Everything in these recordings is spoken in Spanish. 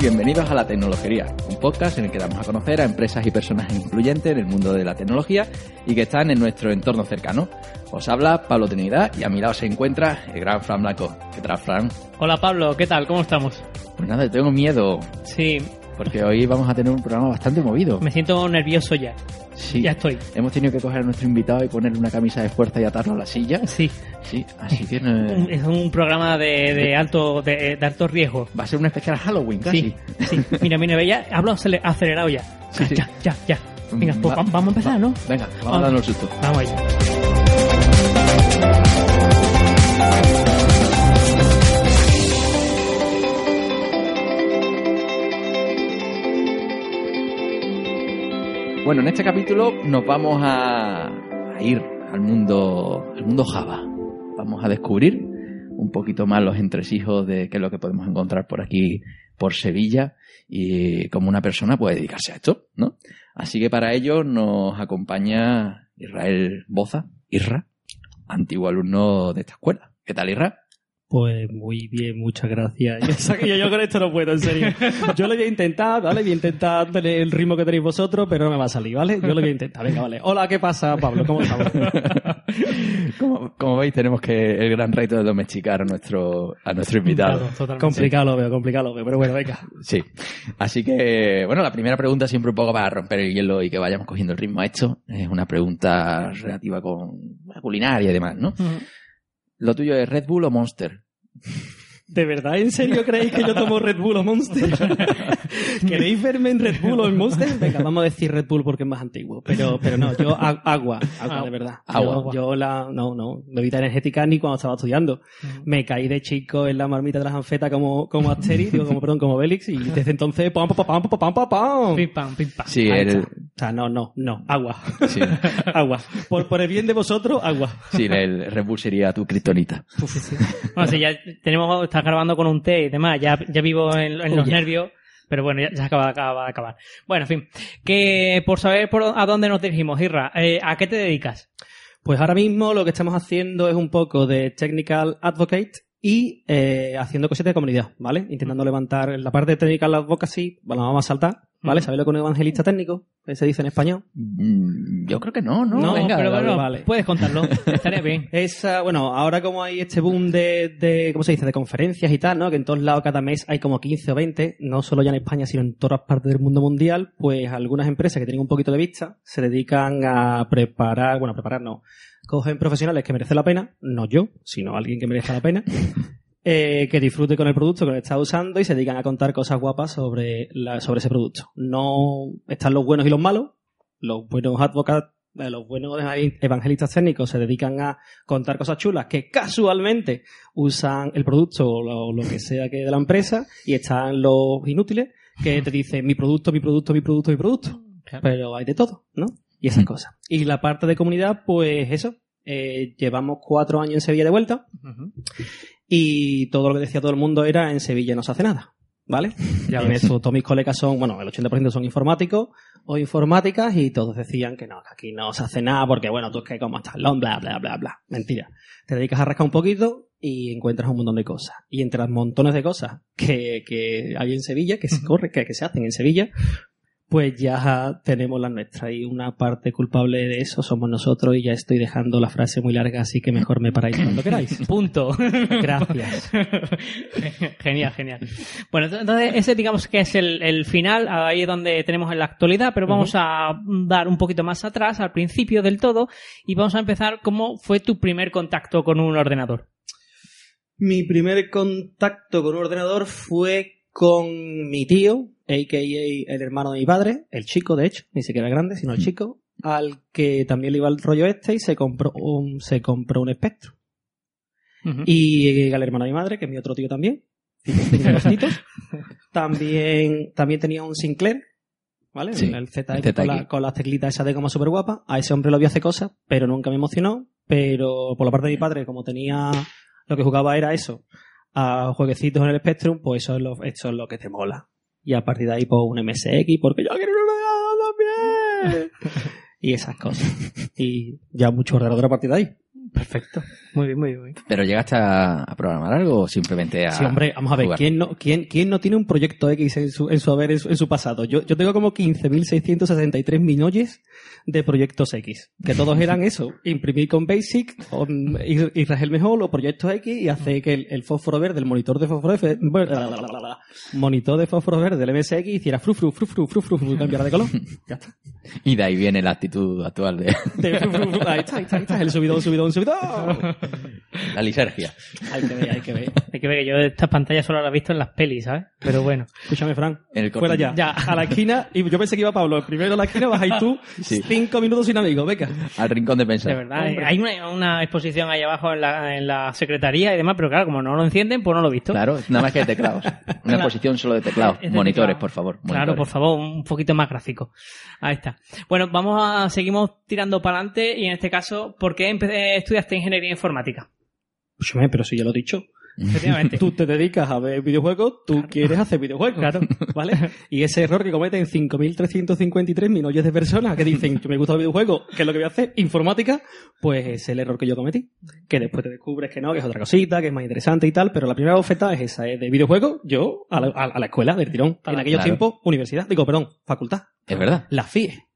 Bienvenidos a La Tecnología, un podcast en el que damos a conocer a empresas y personas influyentes en el mundo de la tecnología y que están en nuestro entorno cercano. Os habla Pablo Trinidad y a mi lado se encuentra el gran Fran Blanco. ¿Qué tal, Fran? Hola Pablo, ¿qué tal? ¿Cómo estamos? Pues nada, tengo miedo Sí, porque hoy vamos a tener un programa bastante movido. me siento nervioso ya. Sí, Ya estoy. hemos tenido que coger a nuestro invitado y ponerle una camisa de fuerza y atarlo a la silla. Sí, Sí, así que no- es un programa de, de alto de, de alto riesgo. va a ser un especial Halloween casi. Sí, sí. Mira, mira, ya hablo acele- acelerado ya. Sí, sí. Ya, ya, ya. Venga, pues Va- va- vamos a empezar, va- ¿no? Venga, vamos Vamos. a darnos el susto. Vamos allá. Bueno, en este capítulo nos vamos a, ir al mundo, al mundo Java. Vamos a descubrir un poquito más los entresijos de qué es lo que podemos encontrar por aquí, por Sevilla, y cómo una persona puede dedicarse a esto, ¿no? Así que para ello nos acompaña Israel Boza, Irra, antiguo alumno de esta escuela. ¿Qué tal, Irra? Pues muy bien, muchas gracias. Yo, sé que yo, yo con esto no puedo, en serio. Yo lo voy a intentar, ¿vale? Voy a intentar darle el ritmo que tenéis vosotros, pero no me va a salir, ¿vale? Yo lo voy a intentar. Venga, vale. Hola, ¿qué pasa, Pablo? ¿Cómo estamos? Como, como veis, tenemos que el gran reto de domesticar a nuestro, a nuestro invitado. Claro, totalmente. Complicado lo veo, complicado lo veo, pero bueno, venga. Sí. Así que, bueno, la primera pregunta siempre un poco para romper el hielo y que vayamos cogiendo el ritmo a esto. Es una pregunta relativa con la culinaria y demás, ¿no? ¿Lo tuyo es Red Bull o Monster? ¿De verdad, en serio creéis que yo tomo Red Bull o Monster? ¿Queréis verme en Red Bull o en Monster? Venga, vamos a decir Red Bull porque es más antiguo. Pero, pero no, yo agua, agua de verdad. Agua. Yo, yo la, no, no, bebida energética ni cuando estaba estudiando. Me caí de chico en la marmita de las anfetas como, como Asterix, digo, como, perdón, como Bélix, y desde entonces, pam, pam, pam, pam, pam, pam, pam. Pim, pam, pim, pam. Sí, el, sea, no, no, no, agua. sí, agua. Por, por el bien de vosotros, agua. sí, el Red Bull sería tu kriptonita. Bueno, sí, ya tenemos, estás grabando con un té y demás, ya, ya vivo en, en los Oh, nervios, pero bueno, ya, ya acaba, acaba de acabar. Bueno, en fin, que por saber por a dónde nos dirigimos, Irra, eh, ¿a qué te dedicas? Pues ahora mismo lo que estamos haciendo es un poco de technical advocate y eh, haciendo cositas de comunidad, ¿vale? Intentando levantar la parte de technical advocacy, bueno, vamos a saltar, ¿vale? ¿Sabéis lo que es un evangelista técnico? Se dice en español. Mm, Yo creo que no, ¿no? No, Venga, pero vale, bueno, vale. puedes contarlo, estaría bien. Es, ah, bueno, ahora como hay este boom de, de, ¿cómo se dice?, de conferencias y tal, ¿no? Que en todos lados cada mes hay como 15 o 20, no solo ya en España, sino en todas partes del mundo mundial, pues algunas empresas que tienen un poquito de vista se dedican a preparar, bueno, preparar no, cogen profesionales que merecen la pena, no yo, sino alguien que merezca la pena, eh, que disfrute con el producto que lo está usando y se dedican a contar cosas guapas sobre, la, sobre ese producto. No están los buenos y los malos, los buenos advocados, eh, los buenos evangelistas técnicos se dedican a contar cosas chulas que casualmente usan el producto o lo, lo que sea que de la empresa y están los inútiles que te dicen mi producto, mi producto, mi producto, mi producto. Pero hay de todo, ¿no? Y esas Mm. cosas. Y la parte de comunidad, pues eso. eh, llevamos cuatro años en Sevilla de vuelta y todo lo que decía todo el mundo era en Sevilla no se hace nada. ¿Vale? Ya en eso todos mis colegas son, bueno, el 80% son informáticos o informáticas y todos decían que no, que aquí no se hace nada porque, bueno, tú es que como estás long, bla, bla, bla, bla. Mentira. Te dedicas a rascar un poquito y encuentras un montón de cosas. Y entre las montones de cosas que, que hay en Sevilla, que se corre, que, que se hacen en Sevilla, pues ya tenemos las nuestras. Y una parte culpable de eso somos nosotros y ya estoy dejando la frase muy larga, así que mejor me paráis cuando queráis. Punto. Gracias. genial, genial. Bueno, entonces ese digamos que es el, el final, ahí es donde tenemos en la actualidad, pero vamos a dar un poquito más atrás, al principio del todo, y vamos a empezar cómo fue tu primer contacto con un ordenador. Mi primer contacto con un ordenador fue con mi tío, a.k.a. el hermano de mi padre, el chico, de hecho, ni siquiera el grande, sino el chico, al que también le iba el rollo este y se compró un, se compró un espectro. Y al hermano de mi madre, que es mi otro tío también, también, también tenía un Sinclair, ¿vale? Sí, el ZX, el Con, ZX. la- con las teclitas esas de goma súper guapa. A ese hombre lo vi hacer cosas, pero nunca me emocionó. Pero por la parte de mi padre, como tenía lo que jugaba era eso, a jueguecitos en el Spectrum, pues eso es lo, eso es lo que te mola. Y a partir de ahí, pues un MSX, porque yo quiero un ordenador también. y esas cosas. Y ya mucho ordenador a partir de ahí. Perfecto. Muy bien, muy bien. muy bien. ¿Pero llegaste a, a programar algo o simplemente a.? Sí, hombre, vamos a ver, jugar? ¿quién no, quién, quién no tiene un proyecto X en su, en su haber, en su, en su pasado? Yo, yo tengo como 15.663 millones de proyectos X, que todos eran eso, imprimir con Basic, ir- Israel mejor, o proyectos X, y hacer que el, el fósforo verde, el monitor de fósforo verde, monitor de fósforo verde del MSX hiciera fru fru fru fru fru fru, fru cambiara de color. Ya está. Y de ahí viene la actitud actual de De fru, fru, fru. Ahí está, ahí está, ahí está, el subidón, subidón, subidón. la lisergia. Hay que ver, hay que ver. Hay que ver que yo estas pantallas solo las he visto en las pelis, ¿sabes? Pero bueno. Escúchame, Fran. En el Fuera ya. Ya. A la esquina. Y yo pensé que iba Pablo. El primero a la esquina vas ahí tú. Sí. Cinco minutos sin amigos. Venga. Al rincón de De pensar. verdad, Hombre. hay una, una exposición ahí abajo en la, en la secretaría y demás, pero claro, como no lo encienden, pues no lo he visto. Claro, nada más que de teclados. Una posición solo de teclados. Es de Monitores, teclado. por favor. Claro, por favor, un poquito más gráfico. Ahí está. Bueno, vamos a seguimos tirando para adelante y en este caso, ¿por qué empe- estudiaste ingeniería informática? Escúchame, pero si ya lo he dicho. Efectivamente. Tú te dedicas a ver videojuegos, tú quieres hacer videojuegos. Claro. ¿Vale? Y ese error que cometen 5.353 millones de personas que dicen que me gusta el videojuego, ¿qué es lo que voy a hacer? Informática, pues es el error que yo cometí. Que después te descubres que no, que es otra cosita, que es más interesante y tal, pero la primera oferta es esa, es de videojuegos, yo a la, a- a la escuela del tirón. En aquellos Claro. tiempos, universidad, digo, perdón, facultad. Es verdad. La FIE.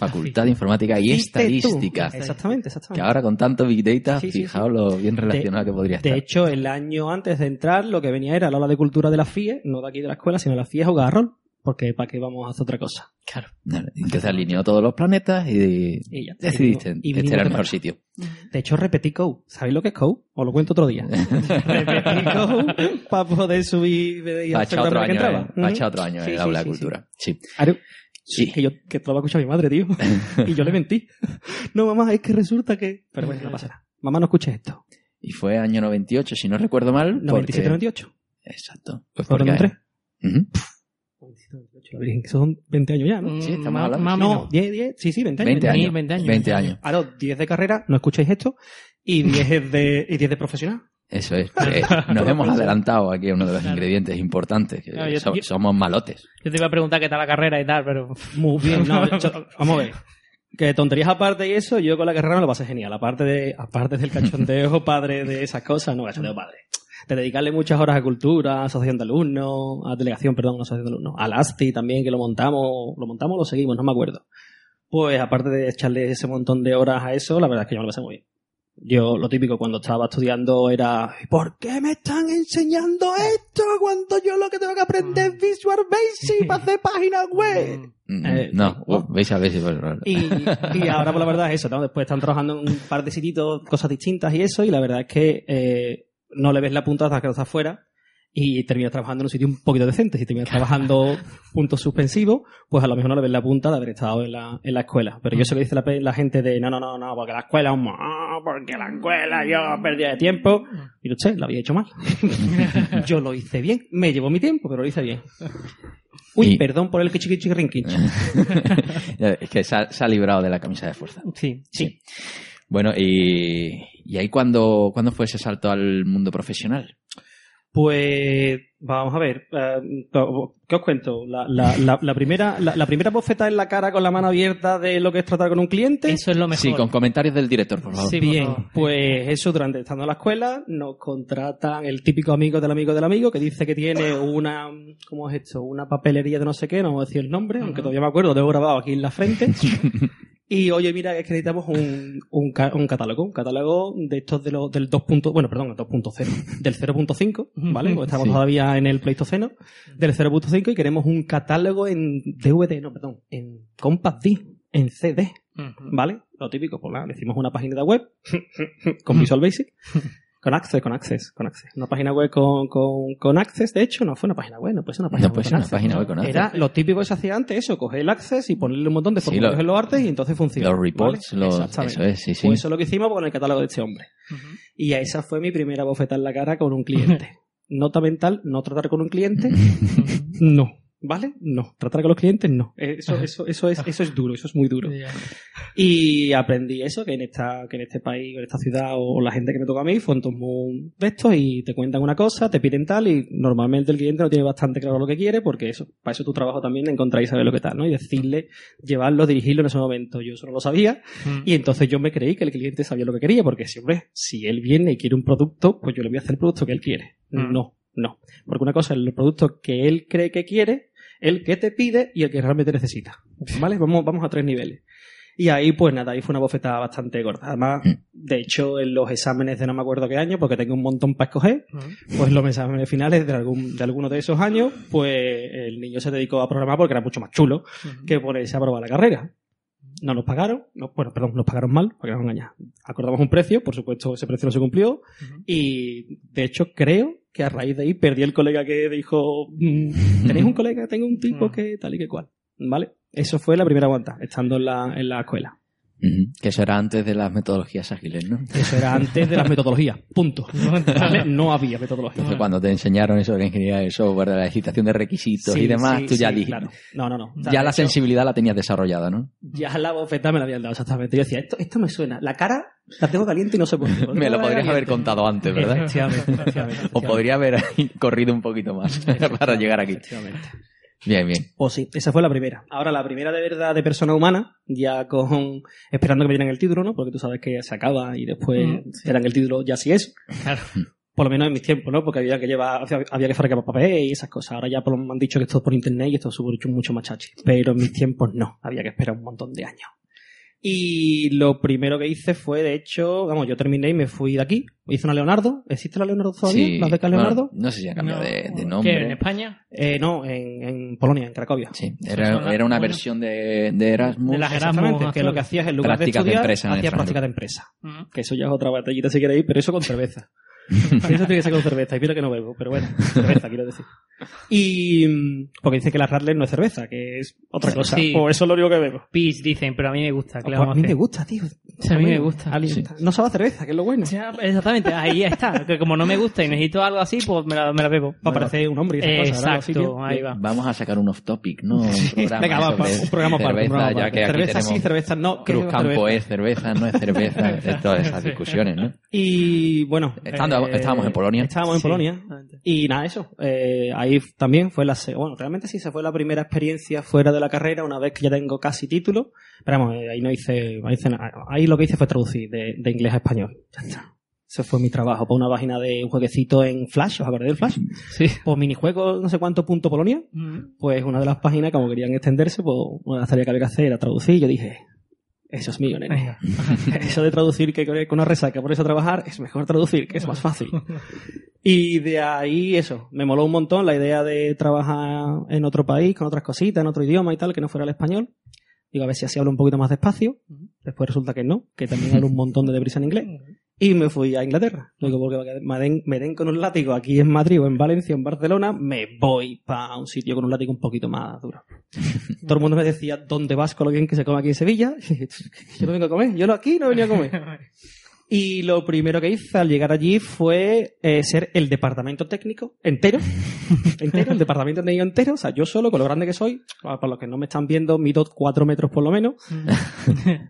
Facultad de Informática y tú. Estadística. Exactamente, Que exactamente. ahora con tanto Big Data, Sí, sí, fijaos lo bien relacionado que podría estar. De hecho, el año antes de entrar, lo que venía era la ola de cultura de la FIE, no de aquí de la escuela, sino de la FIE es jugar a rol. Porque ¿para qué vamos a hacer otra cosa? Claro. Entonces alineó todos los planetas y, Y ya. decidiste Y que este era el mejor sitio. De hecho, repetí Code. ¿Sabéis lo que es Code? Os lo cuento otro día. repetí Code para poder subir y Va a hacer echar otro la que año, entraba. eh, echar otro año Sí, en el sí, aula de sí, cultura. Sí. Sí. Que yo que esto lo va a escuchar mi madre, tío. y yo le mentí. No, mamá, es que resulta que... Pero bueno, no pasa nada. Mamá, no escuches esto. Y fue año 98, si no recuerdo mal. 97, porque- 98. Exacto. Pues Por porque... 3. Ujú. 97, 98, la Virgen, que son 20 años ya, ¿no? Sí, estamos hablando. más No, menos. 10, 10, sí, sí, 20 años. 20 años. 20 años. 20 años. Ahora, 10 de carrera, no escucháis esto, y 10 es de, y 10 de profesional. Eso es. Eh, nos hemos adelantado aquí a uno de los ingredientes importantes. que Claro, yo- so- yo- somos malotes. Yo te iba a preguntar qué tal la carrera y tal, pero... Muy bien, no, yo- vamos a ver. Que tonterías aparte y eso, yo con la carrera me lo pasé genial. Aparte de, aparte del cachondeo padre de esas cosas, no, cachondeo padre. De dedicarle muchas horas a cultura, a asociación de alumnos, a delegación, perdón, no asociación de alumnos, al ASTI también, que lo montamos, lo montamos o lo seguimos, no me acuerdo. Pues aparte de echarle ese montón de horas a eso, la verdad es que yo me lo pasé muy bien. Yo, lo típico, cuando estaba estudiando era, ¿por qué me están enseñando esto cuando yo lo que tengo que aprender es Visual Basic para hacer páginas web? Mm, Eh, no, uh, veis a bueno, Y, y ahora, por la verdad, es eso, ¿no? Después están trabajando en un par de sitios, cosas distintas y eso, y la verdad es que eh, no le ves la punta hasta que no estás fuera y terminas trabajando en un sitio un poquito decente. Si terminas trabajando puntos suspensivos, pues a lo mejor no le ves la punta de haber estado en la, en la escuela. Pero yo sé que dice la, la gente de no, no, no, no, porque la escuela es un... porque la escuela yo perdía de tiempo. Y usted lo había hecho mal. yo lo hice bien. Me llevó mi tiempo, pero lo hice bien. Uy, Y- perdón por el kichikichirinquich. es que se ha, se ha librado de la camisa de fuerza. Sí. Sí. Bueno, y, y ahí cuando, cuando fue ese salto al mundo profesional. Pues vamos a ver, eh, ¿qué os cuento? La, la, la, la primera, la, la primera bofeta en la cara con la mano abierta de lo que es tratar con un cliente. Eso es lo mejor. Sí, con comentarios del director, por favor. Sí, por Bien, favor. pues eso durante estando en la escuela nos contratan el típico amigo del amigo del amigo que dice que tiene una, ¿cómo es esto? Una papelería de no sé qué, no vamos a decir el nombre, aunque todavía me acuerdo, tengo grabado aquí en la frente. Y oye, mira, es que necesitamos un, un, ca- un catálogo, un catálogo de estos de los, del 2. punto- bueno, perdón, el 2.0, del 0.5, ¿vale? Porque estamos todavía en el Pleistoceno, del 0.5 y queremos un catálogo en DVD, no, perdón, en Compact D, en CD, Ujú. ¿vale? Lo típico, pues nada, le hicimos una página de web con Visual Basic Con Access, con Access, con Access. Una página web con, con, con Access, de hecho, no fue una página web, no puede ser una página No web. puede con una Access. página web con Access. Era lo típico que se hacía antes, eso, coger el Access y ponerle un montón de Sí, formularios lo- en los artes y entonces funciona. Los reports, ¿vale? los, Exactamente. eso es, sí, sí. Pues eso es lo que hicimos con el catálogo de este hombre. Y esa fue mi primera bofetada en la cara con un cliente. Nota mental, no tratar con un cliente, no. ¿Vale? No. Tratar con los clientes, no. Eso, eso, eso, es, eso es duro, eso es muy duro. Y aprendí eso, que en esta, que en este país, en esta ciudad, o la gente que me toca a mí, son todos muy de estos y te cuentan una cosa, te piden tal, y normalmente el cliente no tiene bastante claro lo que quiere, porque eso, para eso tu trabajo también de encontrar y saber lo que tal, ¿no? Y decirle, llevarlo, dirigirlo en ese momento. Yo eso no lo sabía, y entonces yo me creí que el cliente sabía lo que quería, porque si, hombre, si él viene y quiere un producto, pues yo le voy a hacer el producto que él quiere. Mm. No, no. Porque una cosa es el producto que él cree que quiere, el que te pide y el que realmente necesita. ¿Vale? Vamos, vamos a tres niveles. Y ahí, pues nada, ahí fue una bofetada bastante gorda. Además, de hecho, en los exámenes de no me acuerdo qué año, porque tengo un montón para escoger, pues los exámenes finales de, algún, de alguno de esos años, pues el niño se dedicó a programar porque era mucho más chulo que ponerse a probar la carrera. No nos pagaron, no, bueno, perdón, nos pagaron mal, porque nos engañar. Acordamos un precio, por supuesto ese precio no se cumplió, y de hecho creo que a raíz de ahí perdí el colega que dijo, mm, ¿tenéis un colega? Tengo un tipo Mm. que tal y que cual. ¿Vale? Eso fue la primera aguanta, estando en la, en la escuela. Que eso era antes de las metodologías ágiles, ¿no? Eso era antes de las metodologías. Punto. No había metodología. Entonces, cuando te enseñaron eso de la ingeniería del software, de la excitación de requisitos Sí, y demás, sí, tú ya sí, dijiste. claro. No, no, no. O sea, Ya la hecho, sensibilidad la tenías desarrollada, ¿no? Ya la bofeta me la habían dado exactamente. Yo decía, esto, esto me suena. La cara la tengo caliente y no sé por qué. Me lo podrías haber contado antes, ¿verdad? Efectivamente, efectivamente, O podría haber corrido un poquito más para llegar aquí. Efectivamente. Bien, bien. Pues sí, esa fue la primera. Ahora, la primera de verdad de persona humana, ya con. esperando que me dieran el título, ¿no? Porque tú sabes que se acaba y después Mm, te dan el título ya si es. Claro. Por lo menos en mis tiempos, ¿no? Porque había que llevar, había que fabricar papel y esas cosas. Ahora ya por lo me han dicho que esto es por internet y esto es súper- mucho más chachi. Pero en mis tiempos no. Había que esperar un montón de años. Y lo primero que hice fue, de hecho, vamos, yo terminé y me fui de aquí. Hice una Leonardo. ¿Existe la Leonardo todavía? Sí. ¿La beca Bueno, Leonardo? no sé si ha cambiado No. de, de ¿Qué, nombre. ¿En España? Eh, no, en, en Polonia, en Cracovia. Sí, era, las- era una bueno. versión de, de Erasmus. De las Erasmus Exactamente, que lo que hacías en lugar Prácticas de de estudiar, empresa en el hacías extranjero. práctica de empresa. Mm. Que eso ya es otra batallita si queréis, pero eso con cerveza. eso tiene que ser con cerveza, y mira que no bebo, pero bueno, cerveza quiero decir. Y mm, porque dice que la Radler no es cerveza, que es otra cosa. Sí. Pues eso es lo único que bebo. Peach dicen, pero a mí me gusta. ¿qué le Pues a mí me gusta, tío. A mí me gusta. Sí. No sabe a cerveza, que es lo bueno. Ya, exactamente, ahí está. Que como no me gusta y necesito algo así, pues me la, me la bebo. Para parecer un hombre y esas Exacto, ahí va. Vamos a sacar un off topic, ¿no? Un programa Venga, va, un programa un cerveza, programa ya que aquí Cerveza sí, cerveza no. ¿qué es Cruz Campo cerveza? es cerveza, no es cerveza, todas esas discusiones, ¿no? Y bueno. Estando- estábamos en Polonia. Estábamos en. Polonia. Y nada, eso. eh, ahí también fue la. Bueno, realmente sí se fue la primera experiencia fuera de la carrera, una vez que ya tengo casi título. Pero vamos, eh, ahí no hice. Ahí, hice nada. Ahí lo que hice fue traducir de, de inglés a español. Ya está. Ese fue mi trabajo. Por una página de un jueguecito en Flash, ¿os acordáis del Flash? Sí. Pues minijuego, no sé cuánto punto Polonia. Mm. Pues una de las páginas, como querían extenderse, pues una de las tareas que había que hacer era traducir. Y yo dije, eso es mío, nene. eso de traducir que con una resaca, por eso trabajar, es mejor traducir, que es más fácil. Y de ahí eso, me moló un montón la idea de trabajar en otro país, con otras cositas, en otro idioma y tal, que no fuera el español. Digo, a ver si así hablo un poquito más despacio. Después resulta que no, que también hablo un montón de deprisa en inglés. Y me fui a Inglaterra. Digo, porque me den, me den con un látigo aquí en Madrid o en Valencia o en Barcelona, me voy para un sitio con un látigo un poquito más duro. Todo el mundo me decía, ¿dónde vas con lo bien que se come aquí en Sevilla? Yo no vengo a comer, yo no aquí no venía a comer. Y lo primero que hice al llegar allí fue eh, ser el departamento técnico entero. entero, el departamento técnico entero. O sea, yo solo, con lo grande que soy, para los que no me están viendo, mido cuatro metros por lo menos.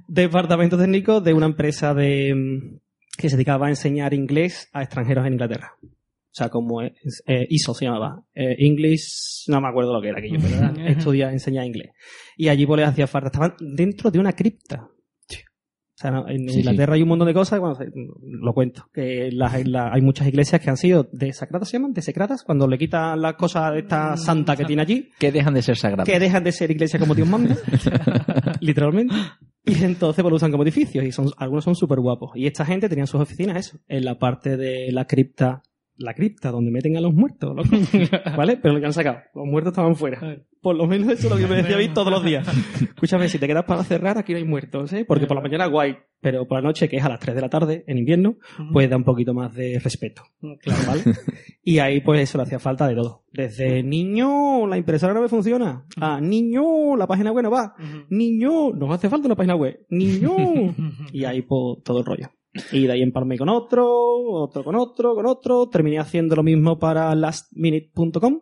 departamento técnico de una empresa de mm, que se dedicaba a enseñar inglés a extranjeros en Inglaterra. O sea, como eh, ISO se llamaba. Eh, English, no me acuerdo lo que era aquello, pero era estudiar, enseñar inglés. Y allí pues les hacía falta. Estaban dentro de una cripta. O sea, en Sí, Inglaterra hay un montón de cosas, bueno, lo cuento, que las- la- hay muchas iglesias que han sido desacradas, ¿se llaman? Desecradas, cuando le quitan las cosas de esta santa que tiene allí, Que dejan de ser sagradas. que dejan de ser iglesias como Dios manda, literalmente, y entonces pues, lo usan como edificios, y son, algunos son súper guapos. Y esta gente tenía sus oficinas, eso, en la parte de la cripta, la cripta, donde meten a los muertos, loco, ¿vale? Pero lo que han sacado, los muertos estaban fuera. Por lo menos eso es lo que me decía Vic todos los días. Escúchame, si te quedas para cerrar, aquí no hay muertos, ¿eh? Porque por la mañana guay, pero por la noche, que es a las 3 de la tarde, en invierno, pues da un poquito más de respeto. Claro. ¿vale? Y ahí, pues eso le hacía falta de todo. Desde niño, la impresora no me funciona. Ah, niño, la página web no va. Niño, nos hace falta una página web. Niño. Y ahí, pues, todo el rollo. Y de ahí empalmé con otro, otro con otro, con otro. Terminé haciendo lo mismo para lastminute.com,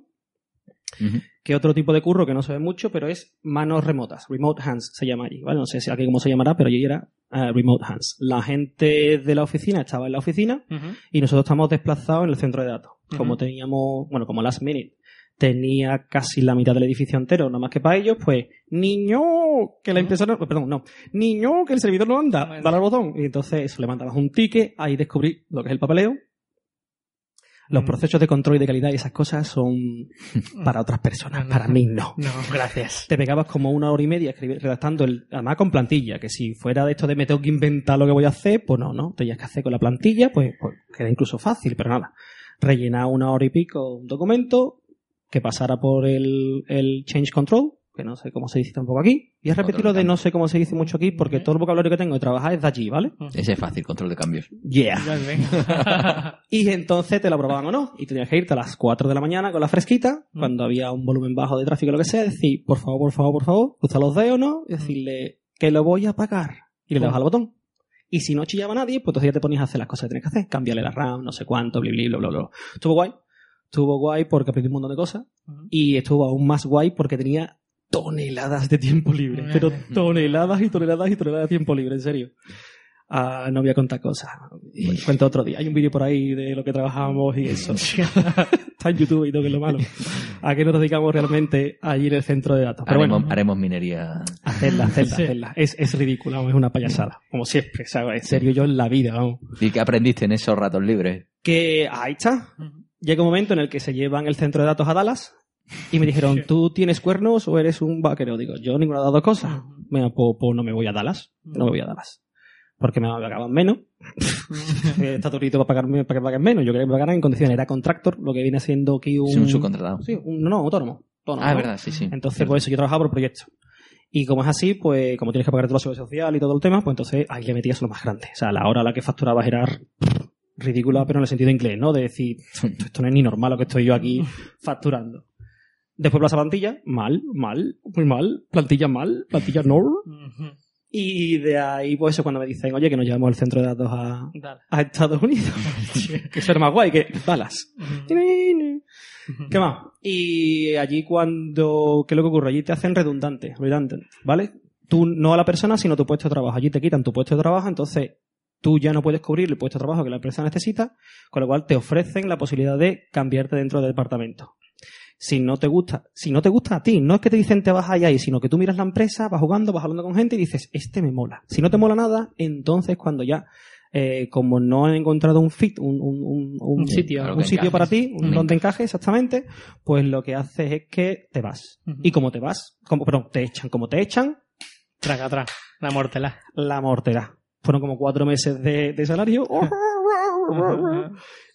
Ujú. que otro tipo de curro que no se ve mucho, pero es manos remotas. Remote hands se llama allí. ¿vale? No sé si aquí cómo se llamará, pero allí era eh, remote hands. La gente de la oficina estaba en la oficina y nosotros estamos desplazados en el centro de datos. Como teníamos, bueno, como Last Minute tenía casi la mitad del edificio entero, nada más que para ellos, pues, niño, que la impresora, perdón, no, niño, que el servidor no anda, dale al botón. Y entonces eso, le mandabas un ticket, ahí descubrí lo que es el papeleo. Los Mm. procesos de control y de calidad y esas cosas son para otras personas, No, para mí no. No, gracias. Te pegabas como una hora y media redactando, el, además con plantilla, que si fuera de esto de me tengo que inventar lo que voy a hacer, pues no, no, tenías que hacer con la plantilla, pues, pues que era incluso fácil, pero nada. Rellenar una hora y pico un documento que pasara por el, el change control, que no sé cómo se dice tampoco aquí, y a repetirlo de no sé cómo se dice mucho aquí, porque todo el vocabulario que tengo de trabajar es de allí, ¿vale? Ese es fácil, control de cambios. Yeah. Y entonces te lo aprobaban o no. Y tenías que irte a las 4 de la mañana con la fresquita, cuando había un volumen bajo de tráfico o lo que sea, decir, por favor, por favor, por favor, cruza los dedos, ¿no? Y decirle que lo voy a pagar. Y le dabas al botón. Y si no chillaba nadie, pues entonces ya te ponías a hacer las cosas que tienes que hacer. Cambiarle la RAM, no sé cuánto, bla, bla, bla, bla, bla. Estuvo guay. Estuvo guay porque aprendí un montón de cosas. Y estuvo aún más guay porque tenía toneladas de tiempo libre. Pero toneladas y toneladas y toneladas de tiempo libre, en serio. Ah, no voy a contar cosas. Cuento otro día. Hay un vídeo por ahí de lo que trabajábamos y eso. Está en YouTube y todo que es lo malo. ¿A qué nos dedicamos realmente allí en el centro de datos? Pero Haremos, bueno, haremos minería. hacerla, hacerla, Sí. hacerla. Es, es ridículo, vamos, es una payasada. Como siempre, ¿sabes? En serio, yo en la vida, vamos. ¿Y qué aprendiste en esos ratos libres? Que ahí está. Llega un momento en el que se llevan el centro de datos a Dallas y me dijeron, ¿tú tienes cuernos o eres un vaquero? Digo, yo ninguna de las dos cosas. Pues, pues no me voy a Dallas. No me voy a Dallas. Porque me pagaban menos. Está turito para pagarme para que paguen menos. Yo quería que me pagaran en condiciones. Era contractor, lo que viene siendo aquí un... Sí, un subcontratado. Sí, un- no, no, autónomo. Autónomo, Ah, ¿no? verdad, sí, sí. Entonces, pues eso, yo trabajaba por proyecto. Y como es así, pues como tienes que pagar toda la seguridad social y todo el tema, pues entonces ahí le metías lo más grande. O sea, la hora a la que facturabas era ridícula, pero en el sentido inglés, ¿no? De decir, esto no es ni normal lo que estoy yo aquí facturando. Después Plaza Plantilla, mal, mal, muy mal, plantilla mal, plantilla no. Y de ahí, pues eso, cuando me dicen, oye, que nos llevamos el centro de datos a, Estados Unidos. que eso era más guay que Dallas. ¿Qué más? Y allí cuando... ¿Qué es lo que ocurre? Allí te hacen redundante, redundant, ¿vale? Tú no a la persona, sino tu puesto de trabajo. Allí te quitan tu puesto de trabajo, entonces tú ya no puedes cubrir el puesto de trabajo que la empresa necesita, con lo cual te ofrecen la posibilidad de cambiarte dentro del departamento. Si no te gusta, si no te gusta a ti, no es que te dicen te vas allá ahí, sino que tú miras la empresa, vas jugando, vas hablando con gente y dices, este me mola. Si no te mola nada, entonces cuando ya, eh, como no han encontrado un fit, un, un, un, sitio, un sitio encajes. para ti, un donde encaje exactamente, pues lo que haces es que te vas. Y como te vas, como, perdón, te echan, como te echan, Traga atrás. La mortela. la mortera. Fueron como cuatro meses de, de salario.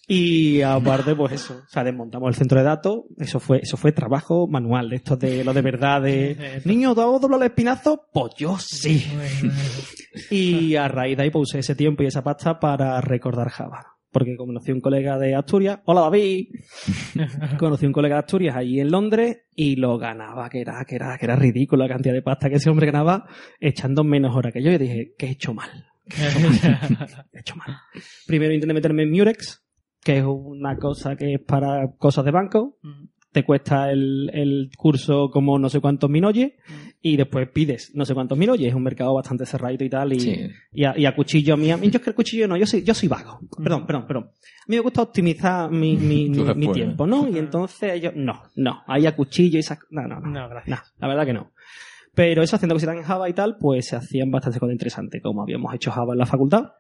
Y aparte, pues eso, o sea, desmontamos el centro de datos, eso fue, eso fue trabajo manual, de estos de lo de verdad de niño, ¿tú has doblado el espinazo? Pues yo sí. Y a raíz de ahí pues usé ese tiempo y esa pasta para recordar Java. Porque conocí un colega de Asturias, hola David, conocí un colega de Asturias allí en Londres y lo ganaba, que era, que era, que era ridículo la cantidad de pasta que ese hombre ganaba echando menos horas que yo. Y dije, ¿qué he hecho mal? ¿Qué he hecho mal? Primero intenté meterme en Murex, que es una cosa que es para cosas de banco. Te cuesta el, el curso como no sé cuántos minoyes y después pides no sé cuántos minoyes. Es un mercado bastante cerradito y tal. Y, Sí. y, a, y a cuchillo a mí, a mí yo es que el cuchillo no, yo soy, yo soy vago. Perdón, perdón, perdón. A mí me gusta optimizar mi, mi, mi, tiempo, ¿no? Y entonces yo, no, no, ahí a cuchillo y esas, no, no, no. No, gracias. No, la verdad que no. Pero eso haciendo cositas en Java y tal, pues se hacían bastante cosas interesantes, como habíamos hecho Java en la facultad,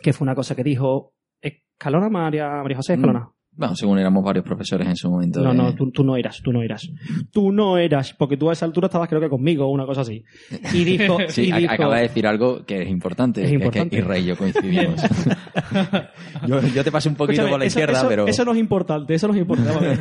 que fue una cosa que dijo Escalona, María, María José Escalona. Bueno, según éramos varios profesores en su momento. No, de- no, tú, tú no eras, tú no eras. Tú no eras, porque tú a esa altura estabas creo que conmigo o una cosa así. Y dijo, Sí, y dijo acaba de decir algo que es importante. Es que importante. que Isra y yo coincidimos. yo, yo te pasé un poquito Escúchame, por la eso, izquierda, eso- pero... Eso no es importante, eso no es importante.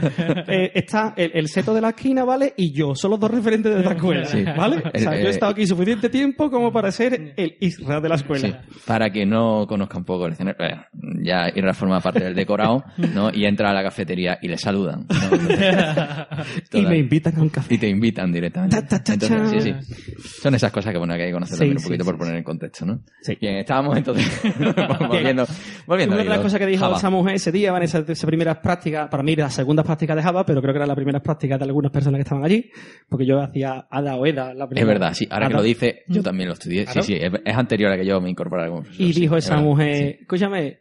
Eh, está el, el seto de la esquina, ¿vale? Y yo, son los dos referentes de la escuela, Sí. ¿vale? O sea, El- yo he eh, estado aquí suficiente tiempo como para ser el Isra de la escuela. Sí, para que no conozca un poco el escenario. eh, Ya Isra forma parte del decorado, ¿no? Y entra a la cafetería y le saludan. ¿no? Y me invitan a un café. y te invitan directamente. Ta, ta, ta, Entonces, sí, sí. Son esas cosas que bueno que hay que conocer Sí, también un sí, poquito sí, por poner en contexto, ¿no? Sí. Bien, estábamos entonces volviendo, volviendo Una de las cosas que dijo Java. esa mujer ese día, van esas, esas primeras prácticas, para mí las segundas prácticas de Java, pero creo que eran las primeras prácticas de algunas personas que estaban allí, porque yo hacía ADA o EDA. La Es primera. verdad, sí. Ahora que lo dice, yo también lo estudié. Claro. Sí, sí. Es, es anterior a que yo me incorporara como profesor, Y dijo es esa mujer, sí. escúchame,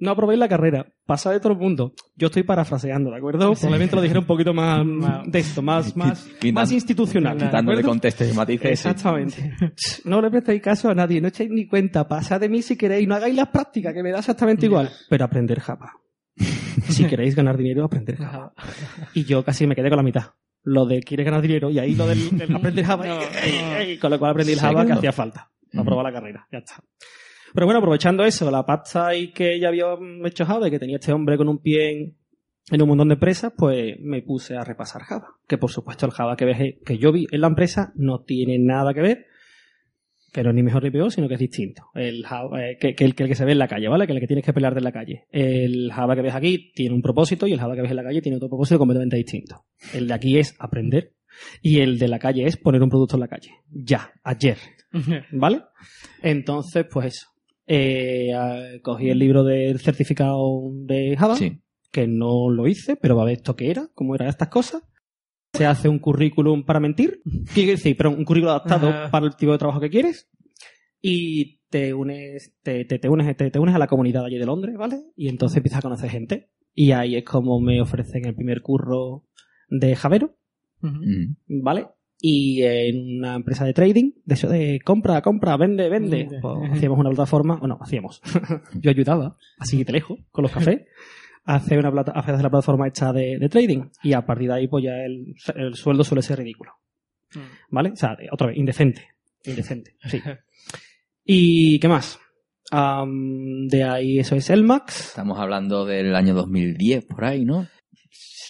no aprobéis la carrera, pasa de todo el mundo. Yo estoy parafraseando, ¿de acuerdo? Probablemente lo dijera un poquito más de esto, más, más, Quitan- más institucional. ¿de Quitándole acuerdo? contexto y matices. sí. Exactamente. No le prestéis caso a nadie, no echéis ni cuenta, pasad de mí si queréis, no hagáis las prácticas, que me da exactamente igual. Pero aprender Java. Si queréis ganar dinero, aprender Java. Y yo casi me quedé con la mitad. Lo de quieres ganar dinero y ahí lo del, del aprender Java. No, con lo cual aprendí el Java que hacía falta. Probar la carrera. Ya está. Pero bueno, aprovechando eso, la pasta y que ya había hecho Java y que tenía este hombre con un pie en, en un montón de empresas, pues me puse a repasar Java. Que por supuesto el Java que, ves- que yo vi en la empresa no tiene nada que ver, es ni mejor ni peor, sino que es distinto. El Java, eh, que, que el, que el que se ve en la calle, ¿vale? Que el que tienes que pelear de la calle. El Java que ves aquí tiene un propósito y el Java que ves en la calle tiene otro propósito completamente distinto. El de aquí es aprender y el de la calle es poner un producto en la calle. Ya, ayer. ¿Vale? Entonces, pues eso. Eh, cogí el libro del certificado de Java, Sí. que no lo hice, pero va a ver esto qué era, cómo eran estas cosas. Se hace un currículum para mentir, decir, pero un currículum adaptado Ajá. para el tipo de trabajo que quieres. Y te unes, te, te, te unes, te, te unes a la comunidad allí de Londres, ¿vale? Y entonces empiezas a conocer gente. Y ahí es como me ofrecen el primer curro de Javero. Ujú. ¿vale? Y en una empresa de trading, de eso de compra, compra, vende, vende, Vende. pues hacíamos una plataforma, bueno, hacíamos, yo ayudaba, así te lejos, con los cafés, a hacer, una plata, a hacer la plataforma hecha de, de trading. Y a partir de ahí, pues ya el, el sueldo suele ser ridículo, ¿vale? O sea, otra vez, indecente, indecente, sí. ¿Y qué más? De ahí eso es el Max. Estamos hablando del año 2010, por ahí, ¿no?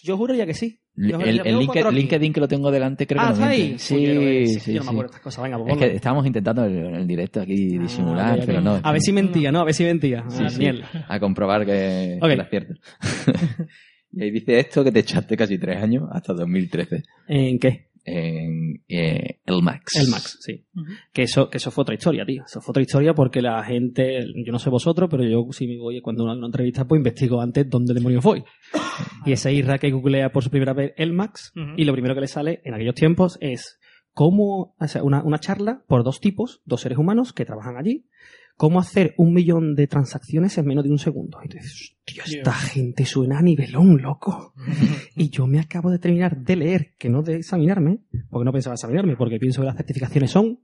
Yo juraría que sí. El, el juraría- veo Linke- cuatro aquí. LinkedIn que lo tengo delante creo Ah, que ¿está no ahí? Sí, yo, eh, sí, yo no me sí. acuerdo de estas cosas. Venga, pues Es que estábamos intentando en el, el directo aquí Ah, disimular, pero no. A ver si mentía, ¿no? A ver si mentía. Sí, Ah, sí. miel. A comprobar que, Ok. que era cierto. y ahí dice esto que te echaste casi tres años, hasta 2013, ¿En qué? En eh, el Max. El Max, sí. Que eso, que eso fue otra historia, tío. Eso fue otra historia porque la gente, yo no sé vosotros, pero yo si me voy cuando una, una entrevista, pues investigo antes dónde demonios voy. Y ese Isra que googlea por su primera vez el Max, y lo primero que le sale en aquellos tiempos es cómo, o sea, una, una charla por dos tipos, dos seres humanos que trabajan allí, cómo hacer un millón de transacciones en menos de un segundo. Y tú dices, tío, esta gente suena a nivelón, loco. Y yo me acabo de terminar de leer, que no de examinarme, porque no pensaba examinarme, porque pienso que las certificaciones son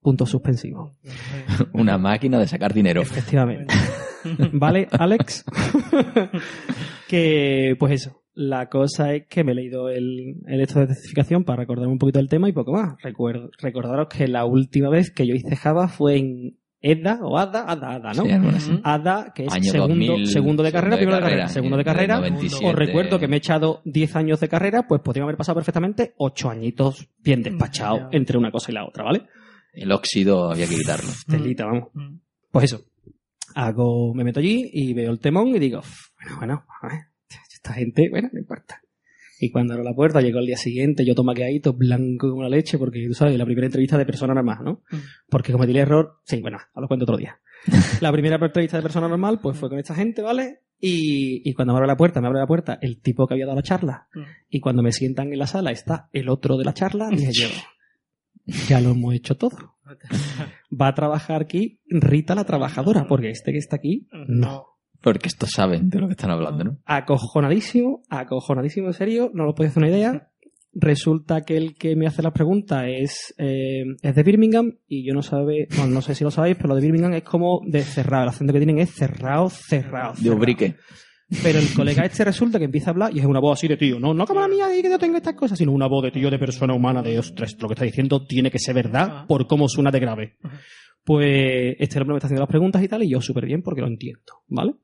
puntos suspensivos. Una máquina de sacar dinero. Efectivamente. ¿Vale, Alex? que, pues eso. La cosa es que me he leído el, el esto de certificación para recordarme un poquito del tema y poco más. Recuerdo, recordaros que la última vez que yo hice Java fue en EDA o ADA, ADA, ADA, ¿no? Sí. ADA, que es Año segundo, 2000, segundo de carrera, segundo de primero de carrera, carrera, segundo de carrera. el 97. Os recuerdo que me he echado 10 años de carrera, pues podrían haber pasado perfectamente 8 añitos bien despachados Ya. entre una cosa y la otra, ¿vale? El óxido había que quitarlo. Telita, vamos. Pues eso. Hago, me meto allí y veo el temón y digo, "Uf, bueno, bueno, a ver, esta gente, bueno, no importa. Y cuando abro la puerta, llego al día siguiente, yo tomo quedadito, blanco como la leche, porque tú sabes, la primera entrevista de persona normal, ¿no? Mm. Porque cometí el error, sí, bueno, os lo cuento otro día. la primera entrevista de persona normal, pues fue con esta gente, ¿vale? Y, y cuando me abre la puerta, me abre la puerta el tipo que había dado la charla, Mm. y cuando me sientan en la sala está el otro de la charla, dije yo, ya lo hemos hecho todo. Va a trabajar aquí Rita la trabajadora, porque este que está aquí, no. Porque estos saben de lo que están hablando, ¿no? Acojonadísimo, acojonadísimo en serio, no lo podéis hacer una idea. Resulta que el que me hace la pregunta es, eh, es de Birmingham y yo no sabe, bueno, no sé si lo sabéis, pero lo de Birmingham es como de cerrado. El acento que tienen es cerrado, cerrado. De cerrado. Ubrique. Pero el colega este resulta que empieza a hablar y es una voz así de tío, no, no como la mía y que yo tengo estas cosas, sino una voz de tío de persona humana de ostras, lo que está diciendo tiene que ser verdad por cómo suena de grave. Pues este hombre me está haciendo las preguntas y tal, y yo súper bien porque lo entiendo, ¿vale?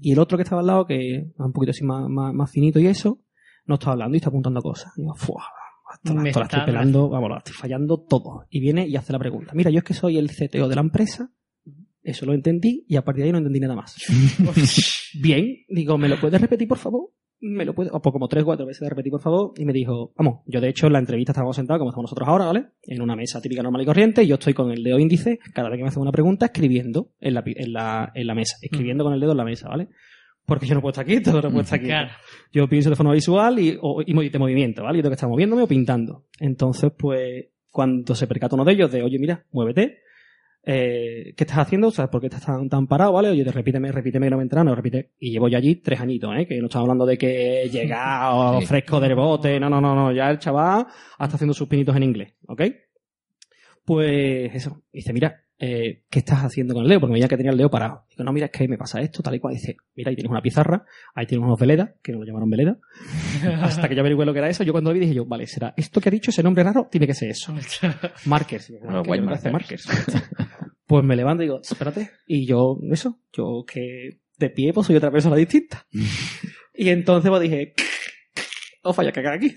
Y el otro que estaba al lado, que es un poquito así más, más, más finito y eso, no está hablando y está apuntando cosas. Y yo, ¡fua! Esto, la- estoy pelando, vamos, la estoy fallando todo. Y viene y hace la pregunta. Mira, yo es que soy el CTO de la empresa, eso lo entendí, y a partir de ahí no entendí nada más. Bien, digo, ¿me lo puedes repetir, por favor? Me lo puedes, o por como tres o cuatro veces de repetir, por favor. Y me dijo, vamos, yo de hecho en la entrevista estábamos sentados como estamos nosotros ahora, ¿vale? En una mesa típica normal y corriente, y yo estoy con el dedo índice, cada vez que me hacen una pregunta, escribiendo en la, en la, en la mesa, escribiendo con el dedo en la mesa, ¿vale? Porque yo no puedo estar quieto, no puedo estar quieto. Claro. Yo pienso de forma visual y, o- y de movimiento, ¿vale? Yo tengo que estar moviéndome o pintando. Entonces, pues, cuando se percata uno de ellos de, oye, mira, muévete, eh, ¿qué estás haciendo? O sea, ¿por qué estás tan, tan parado, vale? Oye, te repíteme, repíteme que no me entra, no repite. Y llevo ya allí tres añitos, ¿eh? Que no estamos hablando de que he llegado Sí. fresco del bote, no, no, no, no, ya el chaval hasta haciendo sus pinitos en inglés, ¿ok? Pues eso, dice, mira, eh, ¿qué estás haciendo con el dedo? Porque me veía que tenía el dedo parado. Digo, no, mira, es que me pasa esto, tal y cual. Dice, mira, ahí tienes una pizarra, ahí tienes unos veledas, que no lo llamaron veleda. Hasta que yo averigüé lo que era eso, yo cuando lo vi dije yo, vale, será esto que ha dicho, ese nombre raro, tiene que ser eso. Markers. Digo, Unos "Ah, que white me parece markers". Pues me levanto y digo, espérate. Y yo, eso, yo que de pie pues soy otra persona distinta. y entonces pues dije, o falla cagar aquí.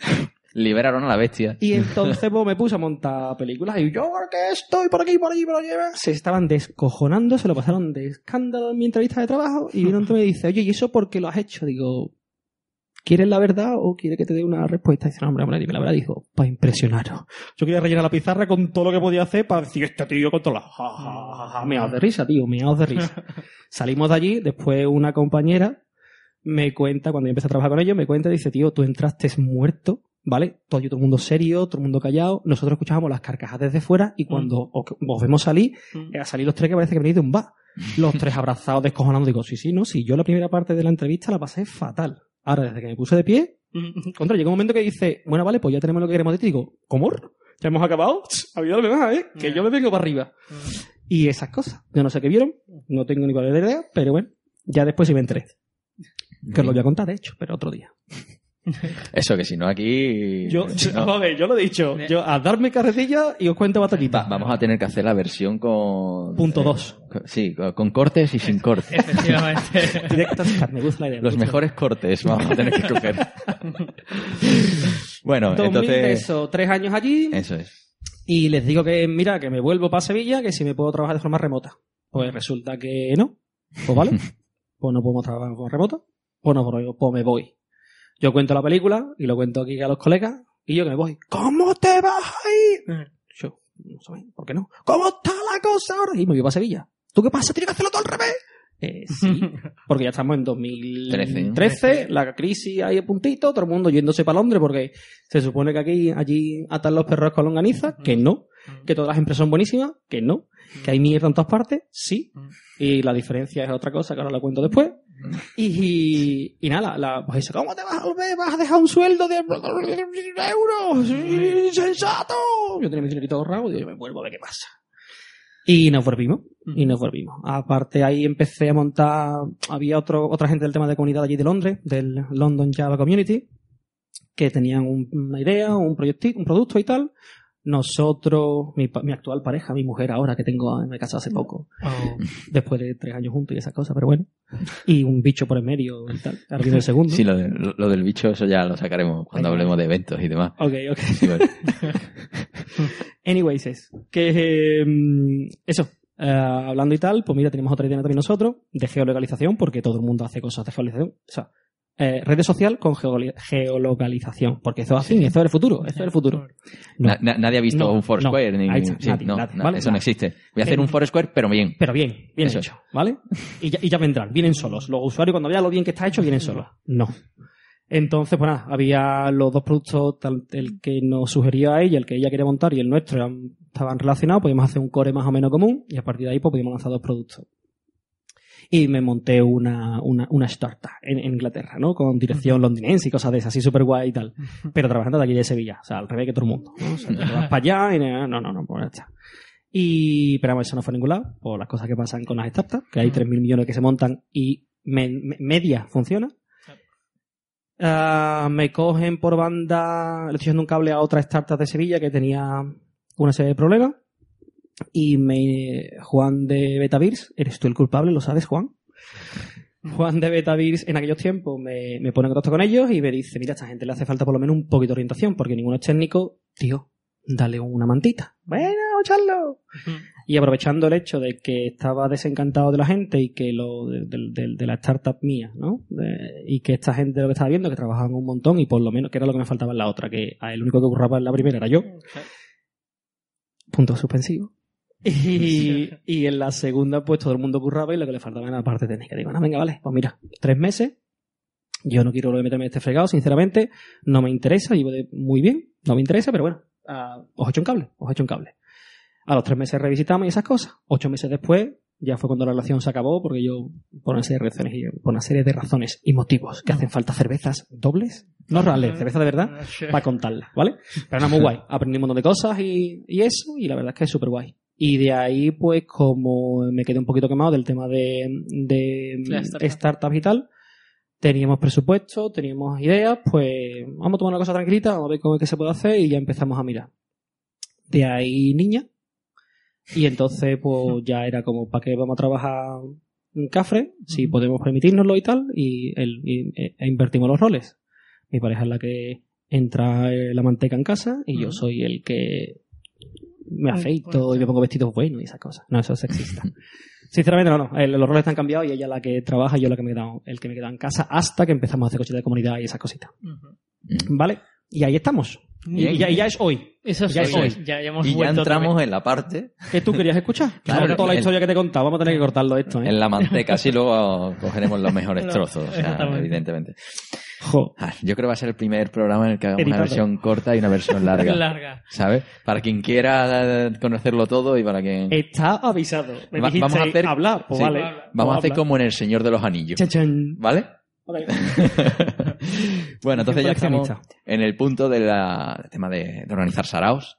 Liberaron a la bestia. Y entonces pues, me puse a montar películas y yo que estoy por aquí, por allí, por allá. Se estaban descojonando, se lo pasaron de escándalo en mi entrevista de trabajo y vino y me dice, oye, ¿y eso por qué lo has hecho? Digo, ¿quieres la verdad o quieres que te dé una respuesta? Y dice, no, hombre, hombre, dime la verdad. Dijo, para impresionaros. Yo quería rellenar la pizarra con todo lo que podía hacer para decir, este tío con todas las... Ja, ja, ja, meados de risa, tío, meados de risa. Salimos de allí, después una compañera me cuenta, cuando yo empecé a trabajar con ellos, me cuenta dice, tío, tú entraste muerto, ¿vale? Todo, todo el mundo serio, todo el mundo callado. Nosotros escuchábamos las carcajadas desde fuera y cuando os, os vemos salir, Mm. eh, a salir los tres que parece que venís de un bar. Los tres abrazados, descojonando. Digo, sí, sí, no, sí. Yo la primera parte de la entrevista la pasé fatal. Ahora, desde que me puse de pie, contra, llega un momento que dice, bueno, vale, pues ya tenemos lo que queremos de ti. Digo, ¿cómo? ¿Ya hemos acabado? Ayúdame más, ¿eh? Que yo me vengo para arriba. Y esas cosas. Yo no sé qué vieron, no tengo ni cuál idea, pero bueno, ya después sí me enteré. Que os lo voy a contar, de hecho, pero otro día. Eso que si no aquí... Yo, si no, vamos a ver, yo lo he dicho. Yo, a darme carretilla y os cuento batallita. va- vamos a tener que hacer la versión con... Punto eh, dos. con- Sí, con, con cortes y sin cortes. Efectivamente. Directas, me gusta la idea. Los mejores cortes vamos a tener que coger. bueno, 2000 entonces... eso, tres años allí. Eso es. Y les digo que, mira, que me vuelvo para Sevilla, que si me puedo trabajar de forma remota. Pues resulta que no. Pues vale. pues no podemos trabajar de forma remota. Pues no, pues me voy. Yo cuento la película y lo cuento aquí a los colegas y yo que me voy. ¿Cómo te vas a ir? Yo, no sé, ¿por qué no? ¿Cómo está la cosa ahora? Y me voy para Sevilla. ¿Tú qué pasa? ¿Tienes que hacerlo todo al revés? Eh, sí, porque ya estamos en 2013, la crisis ahí a puntito, todo el mundo yéndose para Londres porque se supone que aquí, allí atan los perros con longaniza, que no, que todas las empresas son buenísimas, que no, que hay mierda en todas partes, sí, y la diferencia es otra cosa que ahora la cuento después. Y, y nada, la, pues eso, ¿cómo te vas a volver? ¿Vas a dejar un sueldo de euros? ¡Insensato! Yo tenía mi dinerito ahorrado y yo me vuelvo a ver qué pasa. Y nos volvimos, y nos volvimos. Aparte ahí empecé a montar, había otro, otra gente del tema de comunidad allí de Londres, del London Java Community, que tenían un- una idea, un proyecto, un producto y tal. Nosotros, mi, pa- mi actual pareja, mi mujer ahora que tengo, me casé hace poco, después de tres años juntos y esas cosas, pero bueno. Y un bicho por el medio y tal. Ahora viene el segundo. Sí, lo, de- lo- lo del bicho, eso ya lo sacaremos cuando Venga. hablemos de eventos y demás. Ok, ok. Sí. Anyways, es que eh, eso, eh, hablando y tal, pues mira, tenemos otra idea también nosotros de geolocalización, porque todo el mundo hace cosas de geolocalización. O sea, eh, redes social con geolocalización, porque eso es así, eso es el futuro, eso es el futuro. No. Na- na- nadie ha visto No, un Foursquare. no. ni, sí, nadie, no, nadie, na- ¿vale? Eso no existe. Voy a hacer un Foursquare, pero bien. Pero bien, bien Eso. hecho, ¿vale? Y ya, y ya vendrán, vienen solos. Los usuarios cuando vean lo bien que está hecho, vienen solos. No. Entonces, pues nada, había los dos productos, tal- el que nos sugería a ella, el que ella quería montar y el nuestro eran- estaban relacionados, podíamos hacer un core más o menos común y a partir de ahí pues podíamos lanzar dos productos. Y me monté una, una, una startup en, en Inglaterra, ¿no? Con dirección londinense y cosas de esas, así súper guay y tal. Pero trabajando de aquí de Sevilla, o sea, al revés que todo el mundo. ¿no? O sea, te vas para allá y no, no, no, pues ya está. Y, pero vamos, eso no fue a ningún lado, por las cosas que pasan con las startups, que hay 3.000 millones que se montan y me- me- media funciona. Ah, me cogen por banda, le estoy echando un cable a otra startup de Sevilla que tenía una serie de problemas. Y me, Juan de Betavirs, ¿eres tú el culpable? ¿Lo sabes, Juan? Juan de Betavirs en aquellos tiempos me, me pone en contacto con ellos y me dice, mira, a esta gente le hace falta por lo menos un poquito de orientación, porque ninguno es técnico, tío, dale una mantita. Bueno, echarlo. Y aprovechando el hecho de que estaba desencantado de la gente y que lo de, de- de- de la startup mía, ¿no? Y que esta gente lo que estaba viendo, que trabajaban un montón y por lo menos, que era lo que me faltaba en la otra, que el único que curraba en la primera era yo. Punto suspensivo. Y, y en la segunda, pues todo el mundo curraba y lo que le faltaba era la parte técnica. Digo, no, venga, vale, pues mira, tres meses. Yo no quiero volver a meterme en este fregado, sinceramente. No me interesa, llevo de muy bien, no me interesa, pero bueno, ah, os echo un cable, os echo un cable. A los tres meses revisitamos y esas cosas. Ocho meses después, ya fue cuando la relación se acabó, porque yo, por una serie de razones, y- por una serie de razones y motivos, que hacen falta cervezas dobles, no reales, cerveza de verdad, para contarlas, ¿vale? Pero era muy guay. Aprendí un montón de cosas y, y eso, y la verdad es que es súper guay. Y de ahí, pues, como me quedé un poquito quemado del tema de, de startup. startups y tal, teníamos presupuesto, teníamos ideas, pues vamos a tomar una cosa tranquilita, vamos a ver cómo es que se puede hacer y ya empezamos a mirar. De ahí, niña. Y entonces, pues ya era como, ¿para qué vamos a trabajar en Cafre? Si podemos permitirnoslo y tal, y, el, y- e- invertimos los roles. Mi pareja es la que entra eh, la manteca en casa y yo soy el que me afeito pues, y me pongo vestidos buenos y esas cosas. No, eso es sexista. Sinceramente, no, no. El- los roles están cambiados y ella es la que trabaja y yo la que me he quedado, el que me he quedado en casa hasta que empezamos a hacer cositas de comunidad y esas cositas. ¿Vale? Y ahí estamos. Y, ya, y ya es hoy. Eso Ya es ya, ya, ya hemos Y ya entramos en la parte, ¿Qué tú querías escuchar? Claro, toda la el- historia que te he contado. Vamos a tener que cortarlo esto, ¿eh? en la manteca, así luego cogeremos los mejores trozos, o sea, evidentemente. Jo. Ah, Yo creo que va a ser el primer programa en el que hagamos una versión corta y una versión larga. Larga. ¿Sabes? Para quien quiera conocerlo todo y para quien... Está avisado. Me Va- vamos a hacer- hablar. Pues sí, vale. Vamos a hacer como en El Señor de los Anillos. ¿Vale? Vale. bueno, entonces ya estamos en el punto del tema de, de organizar saraos,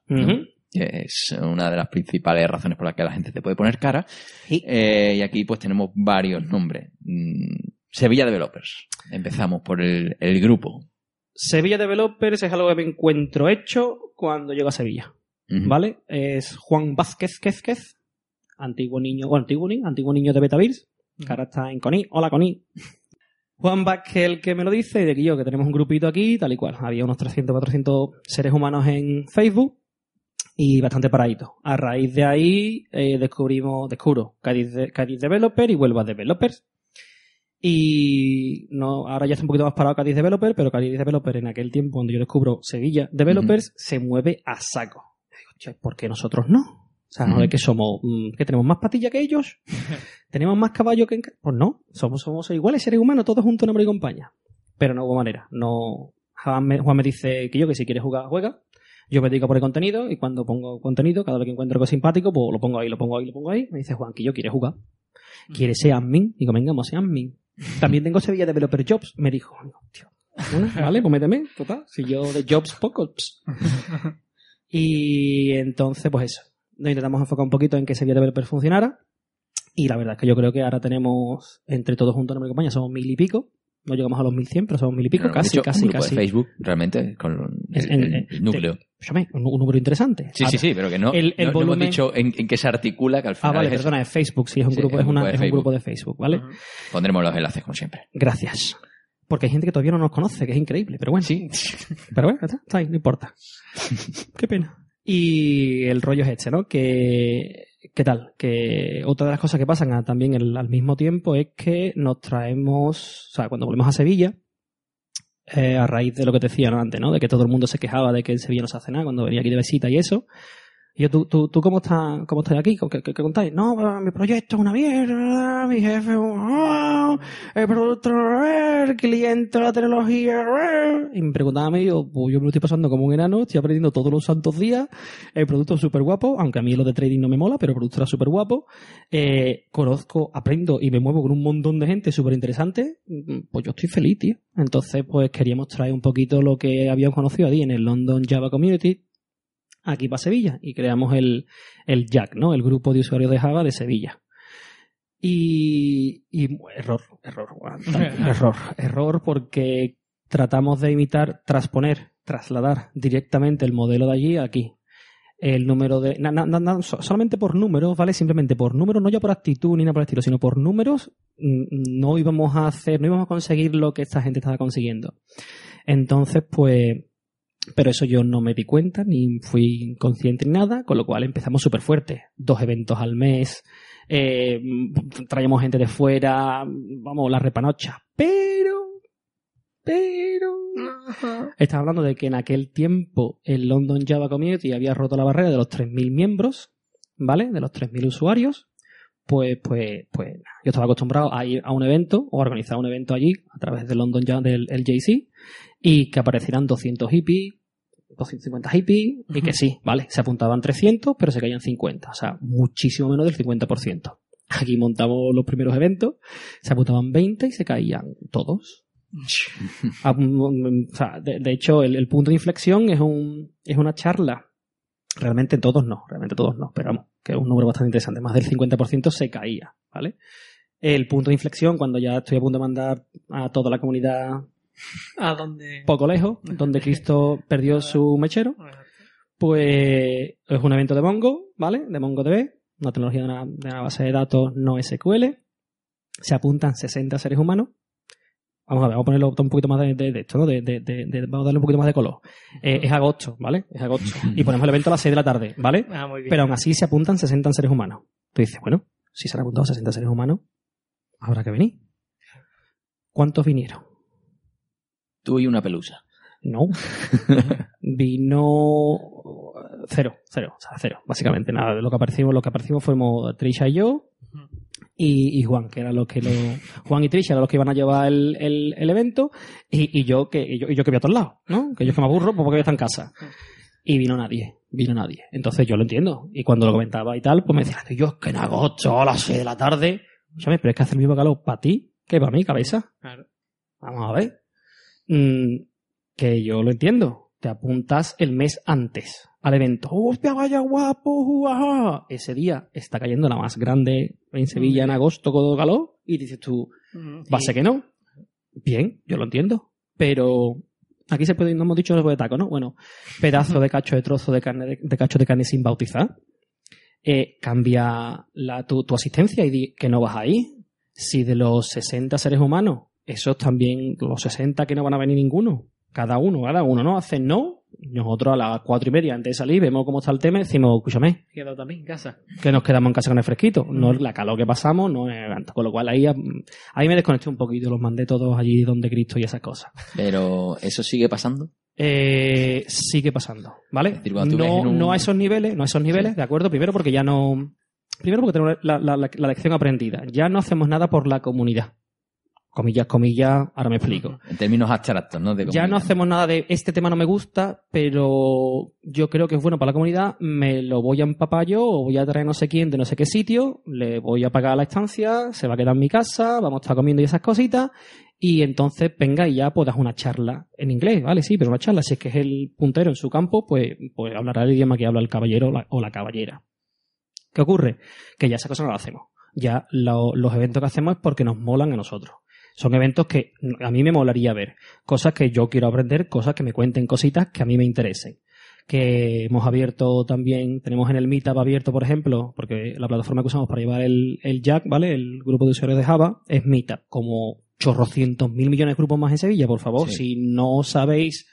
que es una de las principales razones por las que la gente te puede poner cara. Sí. Eh, y aquí pues tenemos varios nombres. Sevilla Developers. Empezamos por el, el grupo. Sevilla Developers es algo que me encuentro hecho cuando llego a Sevilla. ¿Vale? Es Juan Vázquez Quezquez, antiguo niño, bueno, antiguo niño, antiguo niño de Betavirs, que ahora está en Coni. Hola, Coni. Juan Vázquez el que me lo dice, y de que yo, que tenemos un grupito aquí, tal y cual. Había unos 300, 400 seres humanos en Facebook y bastante paradito. A raíz de ahí eh, descubrimos, descubro Cádiz, de- Cádiz Developer y Huelva Developers. Y no, ahora ya está un poquito más parado Cádiz Developer, pero Cádiz Developer en aquel tiempo, cuando yo descubro Sevilla Developers, se mueve a saco. Digo, "Che, ¿por qué nosotros no? O sea, ¿no es que somos, mm, que tenemos más patilla que ellos? ¿Tenemos más caballo que en... ca-?". Pues no, somos, somos iguales seres humanos, todos juntos en nombre y compañía. Pero no hubo manera. No, Juan me, Juan me dice que yo, que si quieres jugar, juega. Yo me dedico por el contenido y cuando pongo contenido, cada vez que encuentro algo simpático, pues lo pongo ahí, lo pongo ahí, lo pongo ahí. Me dice Juan que yo quiere jugar. ¿Quiere ser admin? Digo, venga, vamos a ser admin. También tengo Sevilla Developer Jobs. Me dijo, tío, bueno, vale, pues méteme, total. Si yo de Jobs, pocos. y entonces, pues eso. Nos intentamos enfocar un poquito en que Sevilla Developer funcionara. Y la verdad es que yo creo que ahora tenemos, entre todos juntos en mi compañía, somos mil y pico. No llegamos a los mil cien, pero somos mil y pico, Bueno, casi, hecho, casi, un grupo casi. de Facebook, realmente, con el, núcleo. Un, un número interesante. Sí, sí, Ahora- sí, pero que no, el- el no- no hemos volumen- dicho en, en qué se articula, que al Ah, final vale, es perdona, es Facebook, sí, es un Sí, grupo, es un una- grupo de es un Facebook. grupo de Facebook, ¿vale? Pondremos los enlaces, como siempre. Gracias. Porque hay gente que todavía no nos conoce, que es increíble, pero bueno. Sí. Pero bueno, ya está, está ahí, no importa. Qué pena. Y el rollo es este, ¿no? Que, ¿qué tal? Que otra de las cosas que pasan también al mismo tiempo es que nos traemos, o sea, cuando volvemos a Sevilla, eh, a raíz de lo que te decía antes, ¿no? De que todo el mundo se quejaba de que en Sevilla no se hace nada cuando venía aquí de visita y eso. Y yo, ¿tú, tú, tú cómo, estás, cómo estás aquí? ¿Qué, qué- contáis? No, mi proyecto es una mierda, mi jefe, ah, el producto, eh, el cliente, la tecnología. eh. Y me preguntaba a mí, yo, pues yo me lo estoy pasando como un enano, estoy aprendiendo todos los santos días, el producto es súper guapo, aunque a mí lo de trading no me mola, pero el producto era súper guapo. Eh, conozco, aprendo y me muevo con un montón de gente súper interesante, pues yo estoy feliz, tío. Entonces, pues queríamos traer un poquito lo que habíamos conocido allí en el London Java Community, aquí para Sevilla, y creamos el, el JAC, ¿no? El grupo de usuarios de Java de Sevilla. Y, y error, error, error, error porque tratamos de imitar, transponer, trasladar directamente el modelo de allí a aquí. El número de. na- na- na- so- solamente por números, ¿vale? Simplemente por números, no ya por actitud ni nada por el estilo, sino por números, no íbamos a hacer, no íbamos a conseguir lo que esta gente estaba consiguiendo. Entonces, pues. Pero eso yo no me di cuenta, ni fui consciente ni nada, con lo cual empezamos súper fuerte. Dos eventos al mes, eh, traíamos gente de fuera, vamos, la repanocha. Pero, pero, estaba hablando de que en aquel tiempo el London Java Community había roto la barrera de los 3.000 miembros, ¿vale? De los 3.000 usuarios. Pues, pues, pues, yo estaba acostumbrado a ir a un evento o a organizar un evento allí a través del London Java del LJC y que aparecieran 200 hippies, 250 hippies y que sí, ¿vale? Se apuntaban 300, pero se caían 50, o sea, muchísimo menos del 50%. Aquí montamos los primeros eventos, se apuntaban 20 y se caían todos. O sea, de, de hecho, el, el punto de inflexión es, un, es una charla. Realmente todos no, realmente todos no, pero vamos, que es un número bastante interesante. Más del 50% se caía, ¿vale? El punto de inflexión, cuando ya estoy a punto de mandar a toda la comunidad ¿A dónde? poco lejos, donde Cristo perdió su mechero, pues es un evento de Mongo, ¿vale? De MongoDB, una tecnología de una, de una base de datos no SQL. Se apuntan 60 seres humanos. Vamos a ver, vamos a ponerlo un poquito más de, de- de esto, ¿no? De, de- de- de- vamos a darle un poquito más de color. Eh, es agosto, ¿vale? Es agosto. Y ponemos el evento a las 6 de la tarde, ¿vale? Ah, muy bien. Pero aún así se apuntan 60 seres humanos. Tú dices, bueno, si se han apuntado 60 seres humanos, habrá que venir. ¿Cuántos vinieron? Tú y una pelusa. No. Vino cero, cero, o sea, cero, básicamente. Nada, de lo que aparecimos, lo que aparecimos fuimos Trisha y yo y, y Juan, que eran los que lo, Juan y Trisha eran los que iban a llevar el, el- el evento, y, y yo que, y yo, y yo que voy a todos lados, ¿no? Que yo que me aburro pues porque yo está en casa. Y vino nadie, vino nadie. Entonces yo lo entiendo. Y cuando lo comentaba y tal, pues me decían, yo es que en agosto a las 6 de la tarde. Escúchame, pero es que hace el mismo calor para ti que para mí, cabeza. Claro. Vamos a ver. Mm, que yo lo entiendo. Te apuntas el mes antes al evento. ¡Hostia, vaya guapo! juaja! Ese día está cayendo la más grande en Sevilla en agosto con todo calor. Y dices tú, va a ser que no. Bien, yo lo entiendo. Pero aquí se puede, no hemos dicho de taco, ¿no? Bueno, pedazo de cacho de trozo de carne, de, de cacho de carne sin bautizar. Eh, cambia la, tu, tu asistencia y di que no vas ahí. Si de los 60 seres humanos, esos también, los 60 que no van a venir ninguno, cada uno, cada uno, ¿no? Hacen no. Nosotros a las cuatro y media antes de salir vemos cómo está el tema y decimos, escúchame, Quedado también en casa. que nos quedamos en casa con el fresquito. No es la calor que pasamos, no es tanto. Con lo cual ahí, ahí me desconecté un poquito, los mandé todos allí donde Cristo y esas cosas. Pero eso sigue pasando. Eh, sigue pasando, ¿vale? decir, No, un- no a esos niveles, no a esos niveles, ¿de acuerdo? Primero porque ya no... Primero porque tenemos la, la- la- la lección aprendida. Ya no hacemos nada por la comunidad. Comillas, comillas, ahora me explico. En términos abstractos, ¿no? De Ya no hacemos nada de este tema no me gusta, pero yo creo que es bueno para la comunidad, me lo voy a empapar yo o voy a traer no sé quién de no sé qué sitio, le voy a pagar la estancia, se va a quedar en mi casa, vamos a estar comiendo y esas cositas, y entonces venga y ya puedas una charla en inglés, ¿vale? Sí, pero una charla, si es que es el puntero en su campo, pues, pues hablará el idioma que habla el caballero o la, o la caballera. ¿Qué ocurre? Que ya esa cosa no la hacemos. Ya lo- los eventos que hacemos es porque nos molan a nosotros. Son eventos que a mí me molaría ver. Cosas que yo quiero aprender, cosas que me cuenten cositas que a mí me interesen. Que hemos abierto también, tenemos en el Meetup abierto, por ejemplo, porque la plataforma que usamos para llevar el, el Jack, ¿vale? El grupo de usuarios de Java, es Meetup. Como chorrocientos mil millones de grupos más en Sevilla, por favor. Sí. Si no sabéis,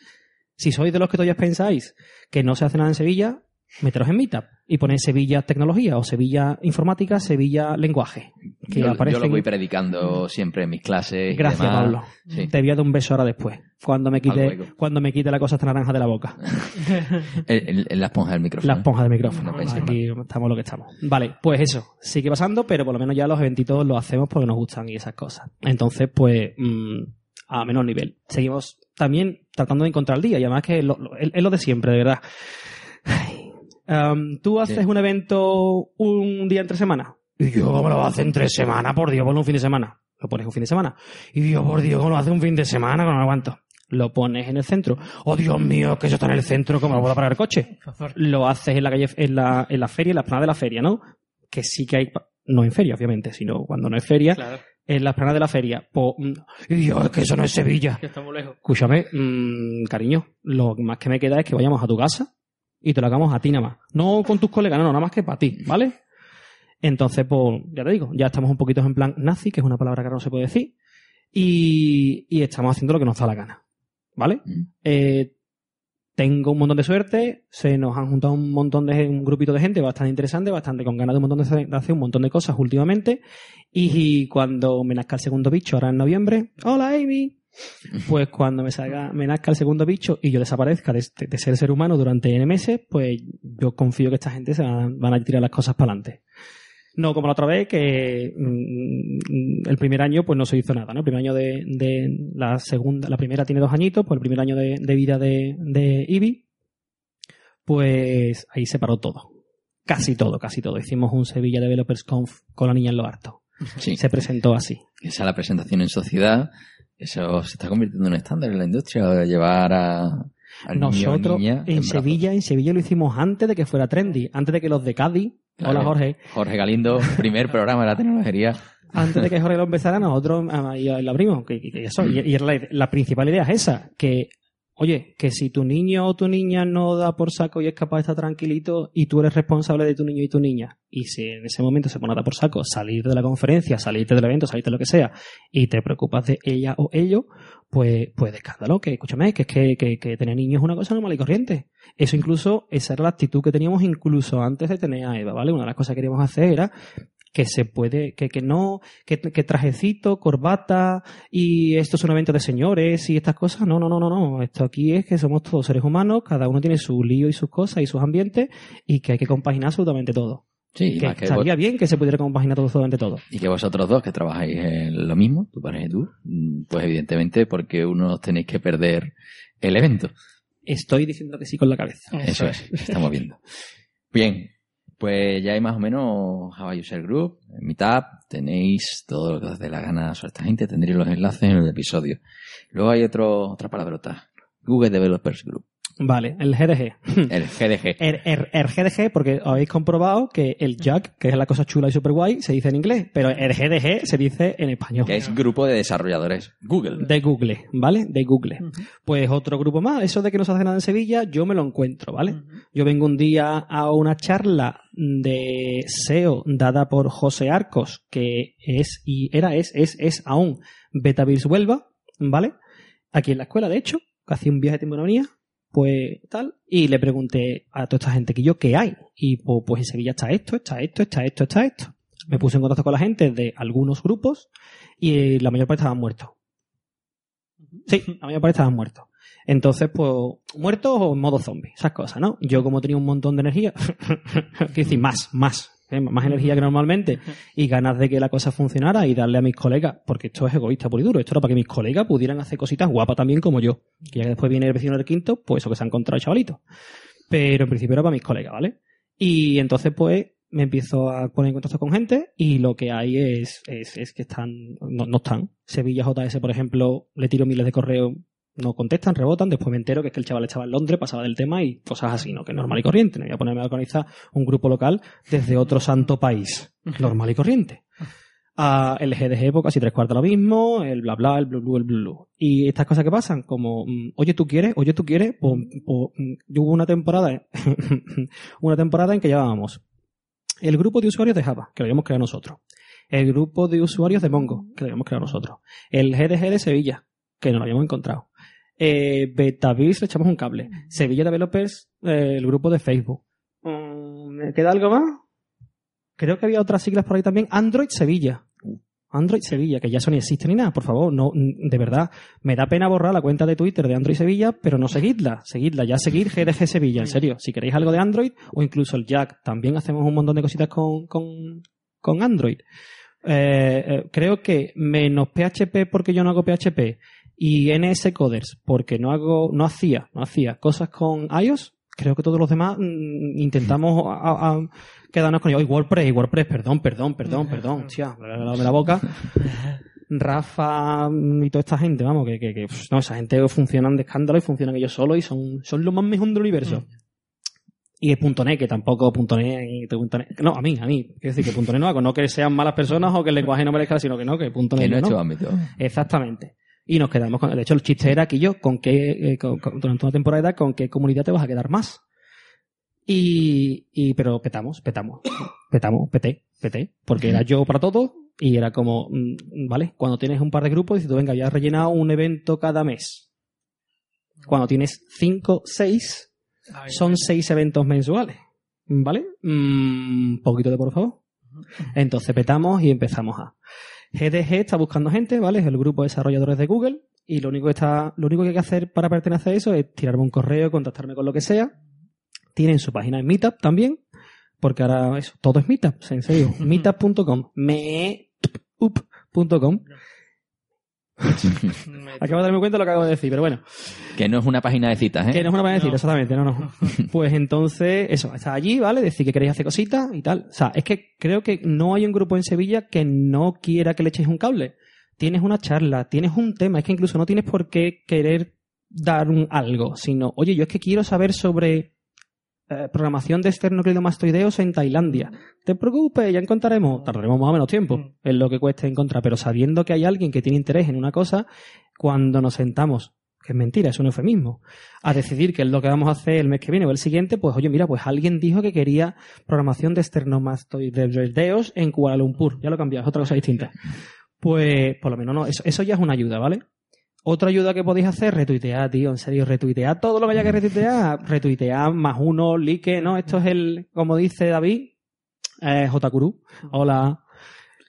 si sois de los que todavía pensáis que no se hace nada en Sevilla, meteros en Meetup y ponéis Sevilla Tecnología o Sevilla Informática, Sevilla Lenguaje. Que Yo, yo lo voy predicando siempre en mis clases. y Gracias, demás. Pablo. Sí. Te voy a dar un beso ahora después. Cuando me quite, cuando me quite la cosa esta naranja de la boca. En la esponja del micrófono. La esponja del micrófono. No Aquí estamos lo que estamos. Vale, pues eso. Sigue pasando, pero por lo menos ya los eventitos los hacemos porque nos gustan y esas cosas. Entonces, pues, mm, a menor nivel. Seguimos también tratando de encontrar el día y además que lo- lo- es, es lo de siempre, de verdad. Ay. Am, Tú haces Sí. un evento un día entre semana. Y yo, ¿cómo lo hace en tres semanas? Por Dios, ponlo un fin de semana. Lo pones un fin de semana. Y yo, por Dios, ¿cómo lo hace un fin de semana? Que no lo aguanto. Lo pones en el centro. Oh, Dios mío, que eso está en el centro, ¿cómo lo puedo parar el coche? lo haces en la calle, en la, en la feria, en la explanada de la feria, ¿no? Que sí que hay, no en feria, obviamente, sino cuando no es feria, Claro, en las planas de la feria. Pues, mm, y yo, es que eso no es Sevilla. que estamos lejos. Escúchame, mm, cariño, lo más que me queda es que vayamos a tu casa y te lo hagamos a ti nada más. No con tus colegas, no, no, nada más que para ti, ¿vale? Entonces, pues, ya te digo, ya estamos un poquito en plan nazi, que es una palabra que ahora no se puede decir, y, y estamos haciendo lo que nos da la gana, ¿vale? Mm. Eh, tengo un montón de suerte, se nos han juntado un montón de un grupito de gente bastante interesante, bastante con ganas de un montón de, hacer- de hacer un montón de cosas últimamente. Y, cuando me nazca el segundo bicho, ahora en noviembre, hola Amy, pues cuando me salga, me nazca el segundo bicho y yo desaparezca de, de- de ser ser humano durante N meses, pues yo confío que esta gente se van, van a tirar las cosas para adelante. No como la otra vez, que mm, el primer año pues no se hizo nada, ¿no? El primer año de, de la segunda, la primera tiene dos añitos, pues el primer año de, de vida de, de Eevee, pues ahí se paró todo. Casi todo, casi todo. Hicimos un Sevilla Developers Conf con la niña en lo harto. Sí, Se presentó así. esa es la presentación en sociedad. Eso se está convirtiendo en un estándar en la industria, llevar a, Nosotros niña en brazos. Sevilla, en Sevilla lo hicimos antes de que fuera trendy, antes de que los de Cádiz, Claro. hola Jorge, Jorge Galindo, primer programa de la tecnología. antes de que Jorge lo empezara, nosotros ah, y lo abrimos. Que, eso, y, la, la principal idea es esa, que, oye, que si tu niño o tu niña no da por saco y es capaz de estar tranquilito y tú eres responsable de tu niño y tu niña, y si en ese momento se pone a dar por saco, salir de la conferencia, salirte del evento, salirte de lo que sea, y te preocupas de ella o ello, pues, pues de escándalo, que escúchame, que es que, que, que tener niños es una cosa normal y corriente. Eso incluso, esa era la actitud que teníamos incluso antes de tener a Eva, ¿vale? Una de las cosas que queríamos hacer era que se puede, que, que no, que, que trajecito, corbata y esto es un evento de señores y estas cosas. No, no, no, no, no. Esto aquí es que somos todos seres humanos, cada uno tiene su lío y sus cosas y sus ambientes y que hay que compaginar absolutamente todo. Sí, que estaría vos- bien que se pudiera compaginar todo absolutamente todo. y que vosotros dos que trabajáis en lo mismo, tu pareja y tú, mm, pues evidentemente porque uno tenéis que perder el evento. Estoy diciendo que sí con la cabeza. Eso es, estamos viendo. Bien, pues ya hay más o menos Java User Group, en tenéis todo lo que os dé la gana sobre esta gente, tendréis los enlaces en el episodio. Luego hay otro, otra palabrota, Google Developers Group, Vale, el GDG. el GDG. El, el- el GDG, porque habéis comprobado que el Jack, que es la cosa chula y super guay, se dice en inglés, pero el GDG se dice en español. que es Grupo de Desarrolladores Google. De Google, ¿vale? De Google. Pues otro grupo más, eso de que no se hace nada en Sevilla, yo me lo encuentro, ¿vale? Yo vengo un día a una charla de SEO dada por José Arcos, que es, y era, es, es, es aún Betavirs Huelva, ¿vale? Aquí en la escuela, de hecho, que hacía un viaje de timbonomía, pues tal, y le pregunté a toda esta gente que yo, ¿qué hay? Y pues, pues en Sevilla está esto, está esto, está esto, está esto. Me puse en contacto con la gente de algunos grupos y la mayor parte estaban muertos. Sí, la mayor parte estaban muertos. Entonces, pues, muertos o en modo zombie, esas cosas, ¿no? Yo, como tenía un montón de energía, quiero decir, más, más, ¿eh? más energía que normalmente, y ganas de que la cosa funcionara y darle a mis colegas, porque esto es egoísta por y duro, esto era para que mis colegas pudieran hacer cositas guapas también como yo. Que ya que después viene el vecino del quinto, pues eso que se ha encontrado el chavalito. Pero en principio era para mis colegas, ¿vale? Y entonces, pues, me empiezo a poner en contacto con gente y lo que hay es, es, es que están, no, no están. Sevilla JS, por ejemplo, le tiro miles de correos, no contestan, rebotan, después me entero que es que el chaval estaba en Londres, pasaba del tema y cosas así, ¿no? Que es normal y corriente. No voy a ponerme a organizar un grupo local desde otro santo país. Normal y corriente. Ah, el GDG, pues casi tres cuartos lo mismo, el bla bla, el blu blu, el blu blu. Y estas cosas que pasan, como, mm, oye, tú quieres, oye, tú quieres, pues, pues, mm, yo hubo una temporada, una temporada en que llevábamos el grupo de usuarios de Java, que lo habíamos creado nosotros. El grupo de usuarios de Mongo, que lo habíamos creado nosotros. El GDG de Sevilla, que no lo habíamos encontrado. Eh, Betavis le echamos un cable. Sevilla Developers, eh, el grupo de Facebook. Mm, ¿Me queda algo más? Creo que había otras siglas por ahí también. Android Sevilla. Android Sevilla, que ya eso ni existe ni nada, por favor, no, de verdad, me da pena borrar la cuenta de Twitter de Android Sevilla, pero no seguidla, seguidla, ya seguir GDG Sevilla, en serio, si queréis algo de Android, o incluso el Jack, también hacemos un montón de cositas con, con, con Android. Eh, eh, creo que menos PHP porque yo no hago PHP y NS Coders porque no hago, no hacía, no hacía cosas con iOS, creo que todos los demás mm, intentamos a- a- quedarnos con ellos. WordPress, WordPress, perdón, perdón, perdón, perdón, tía, lávame la boca. Rafa mm, y toda esta gente, vamos, que, que, que, pff, no, esa gente funcionan de escándalo y funcionan ellos solos y son, son lo más mejor del universo. Y es .net, que tampoco .net, y punto .net. No, a mí, a mí. Quiero decir que .net no hago. No que sean malas personas o que el lenguaje no merezca, sino que no, que .net Que no he hecho no. ámbito. Exactamente. Y nos quedamos con... De hecho, el chiste era que yo, con qué, eh, con- con- durante una temporada, con qué comunidad te vas a quedar más. Y, y pero petamos, petamos, petamos, peté, peté, porque era yo para todo y era como, mm, vale, cuando tienes un par de grupos, dices tú, venga, ya has rellenado un evento cada mes. Cuando tienes cinco, seis, son seis eventos mensuales, ¿vale? Un poquito de por favor. Entonces petamos y empezamos a. GDG está buscando gente, ¿vale? Es el grupo de desarrolladores de Google y lo único que está, lo único que hay que hacer para pertenecer a eso es tirarme un correo, contactarme con lo que sea. Tienen su página en Meetup también, porque ahora eso, todo es Meetup, en serio, meetup.com, meetup.com. Acabo de darme cuenta de lo que acabo de decir, pero bueno. Que no es una página de citas, ¿eh? Que no es una manera de No. exactamente, no, no. Pues entonces, eso, está allí, ¿vale? Decir que queréis hacer cositas y tal. O sea, es que creo que no hay un grupo en Sevilla que no quiera que le echéis un cable. Tienes una charla, tienes un tema, es que incluso no tienes por qué querer dar un algo, sino, oye, yo es que quiero saber sobre eh, programación de esternocleidomastoideos en Tailandia. Te preocupes, ya encontraremos, tardaremos más o menos tiempo Mm. en lo que cueste encontrar, pero sabiendo que hay alguien que tiene interés en una cosa, cuando nos sentamos, que es mentira, es un eufemismo, a decidir qué es lo que vamos a hacer el mes que viene o el siguiente, pues oye, mira, pues alguien dijo que quería programación de esternocleidomastoideos en Kuala Lumpur. Ya lo he cambiado, es otra cosa distinta. Pues, por lo menos no, eso, eso ya es una ayuda, ¿vale? Otra ayuda que podéis hacer, retuitear, tío, en serio, retuitear todo lo que haya que retuitear, retuitear más uno, like, ¿no? Esto es el, como dice David, eh, Jcuru, hola,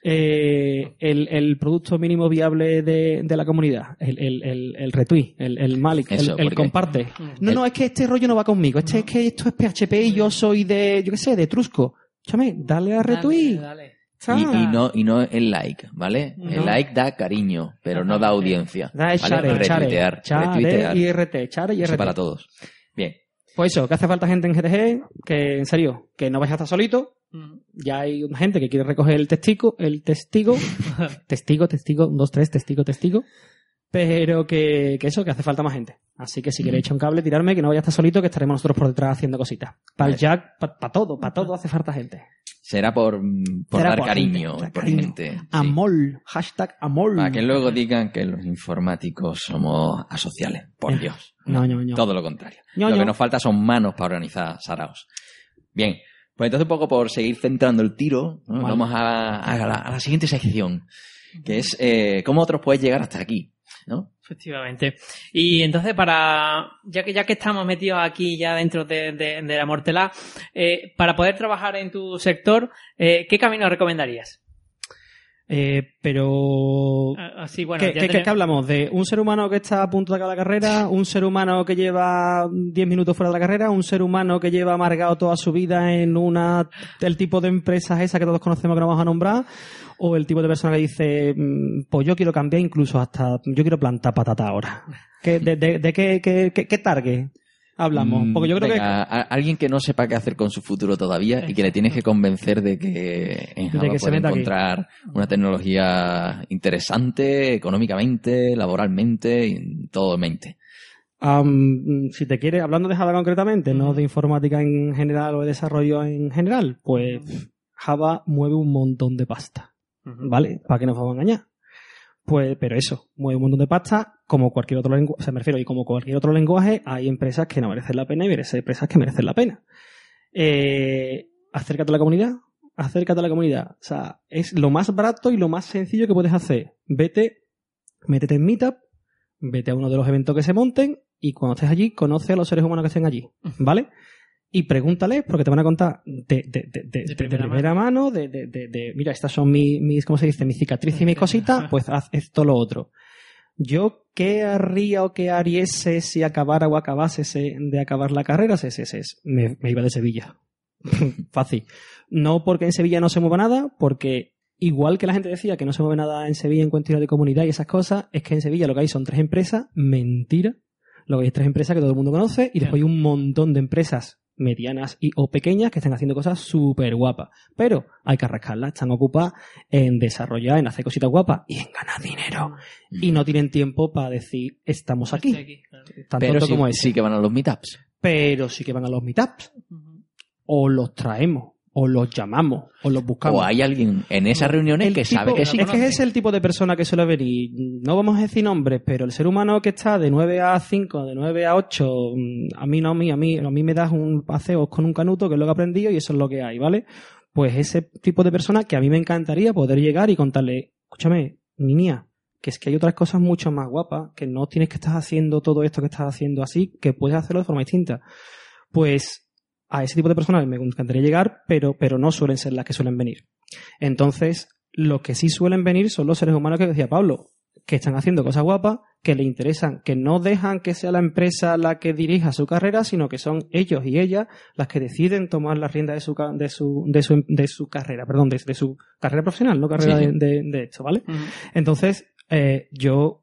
eh, el, el producto mínimo viable de, de la comunidad, el, el, el, el retweet, el, el Malik, el- Eso, el, porque- comparte. No, no, es que este rollo no va conmigo, este es que esto es PHP y yo soy de, yo qué sé, de Trusco. Escúchame, dale a retweet. Dale, dale. Y, y no, y no el like, ¿vale? El like da cariño, pero no da audiencia. Da ¿vale? share, share, Retuitear, share retuitear. y RT, share y Eso RT. para todos. Bien. Pues eso, que hace falta gente en GTG, que en serio, que no vais a estar solito. Mm. Ya hay gente que quiere recoger el testigo, el testigo, testigo, testigo, un, dos, tres, testigo, testigo. Pero que, que eso, que hace falta más gente. Así que si Mm. queréis echar un cable, tirarme, que no vaya a estar solito, que estaremos nosotros por detrás haciendo cositas. Para el Vale. Jack, para todo, para todo hace falta gente. Será por, mm, por Será dar por cariño, gente, por cariño. gente. sí. Amol, hashtag amol. Para que luego digan que los informáticos somos asociales. Por Eh, Dios. No, no, no. Todo lo contrario. Lo que nos falta son manos para organizar saraos. Bien. Pues entonces un poco por seguir centrando el tiro, vamos a, a la, a la siguiente sección, que es eh, cómo otros puedes llegar hasta aquí. ¿No? Efectivamente. Y entonces, para ya que ya que estamos metidos aquí ya dentro de, de- de la mortela, eh, para poder trabajar en tu sector, eh, ¿qué camino recomendarías? Eh, pero Ah, Así, bueno, ¿Qué, ya qué- tenemos- qué hablamos? ¿De un ser humano que está a punto de acabar la carrera? ¿Un ser humano que lleva 10 minutos fuera de la carrera? ¿Un ser humano que lleva amargado toda su vida en una el tipo de empresas esa que todos conocemos que no vamos a nombrar? ¿O el tipo de persona que dice, mm, pues yo quiero cambiar incluso hasta, yo quiero plantar patata ahora? ¿Qué- ¿De, de- de qué, qué, qué- qué target hablamos? Mm, Porque yo creo venga, a- alguien que no sepa qué hacer con su futuro todavía y que le tienes que convencer de que en De Java que puede aquí. encontrar una tecnología interesante económicamente, laboralmente, y en todo mente. que, am, si te quieres, hablando de Java concretamente, no de informática en general o de desarrollo en general, pues Java mueve un montón de pasta. ¿vale? ¿Para qué nos vamos a engañar? Pues, pero eso, mueve un montón de pasta, como cualquier otro lenguaje, o sea, me refiero, y como cualquier otro lenguaje, hay empresas que no merecen la pena y hay empresas que merecen la pena. Eh, acércate a la comunidad, acércate a la comunidad. O sea, es lo más barato y lo más sencillo que puedes hacer. Vete, métete en Meetup, vete a uno de los eventos que se monten y cuando estés allí, conoce a los seres humanos que estén allí, ¿vale? Y pregúntales, porque te van a contar de, de, de, de- primera primera, mano, de, de, de, de, mira, estas son mis, mis, ¿cómo se dice? Mis cicatrices y mis cositas, pues haz esto lo otro. Yo, ¿qué haría o qué haríese si acabara o acabase de acabar la carrera? Es, es, es, me, me iba de Sevilla. Fácil. No porque en Sevilla no se mueva nada, porque igual que la gente decía que no se mueve nada en Sevilla en cuestiones de comunidad y esas cosas, es que en Sevilla lo que hay son tres empresas, mentira. Lo que hay es tres empresas que todo el mundo conoce y después hay un montón de empresas medianas y o pequeñas que están haciendo cosas súper guapas. Pero hay que arrascarlas, están ocupadas en desarrollar, en hacer cositas guapas y en ganar dinero. Y no tienen tiempo para decir, estamos aquí. Estoy aquí, claro. Tan Pero tonto sí, como sí que van a los meetups. Pero sí que van a los meetups. o los traemos, o los llamamos, o los buscamos. O hay alguien en esas reuniones El que tipo- sabe que sí. Es que es el tipo de persona que suele venir. No vamos a decir nombres, pero el ser humano que está de 9 a 5, de 9 a 8, mm, a mí no, a mí, a mí, a mí me das un paseo con un canuto, que es lo que he aprendido y eso es lo que hay, ¿vale? Pues ese tipo de persona que a mí me encantaría poder llegar y contarle, escúchame, niña, que es que hay otras cosas mucho más guapas, que no tienes que estar haciendo todo esto que estás haciendo así, que puedes hacerlo de forma distinta. Pues a ese tipo de personas me encantaría llegar, pero, pero no suelen ser las que suelen venir. Entonces, los que sí suelen venir son los seres humanos que decía Pablo, que están haciendo cosas guapas, que le interesan, que no dejan que sea la empresa la que dirija su carrera, sino que son ellos y ellas las que deciden tomar la rienda de su, de su, de su, de su carrera, perdón, de, de su carrera profesional, no carrera Sí, sí. De, de- de esto, ¿vale? Entonces, eh, yo,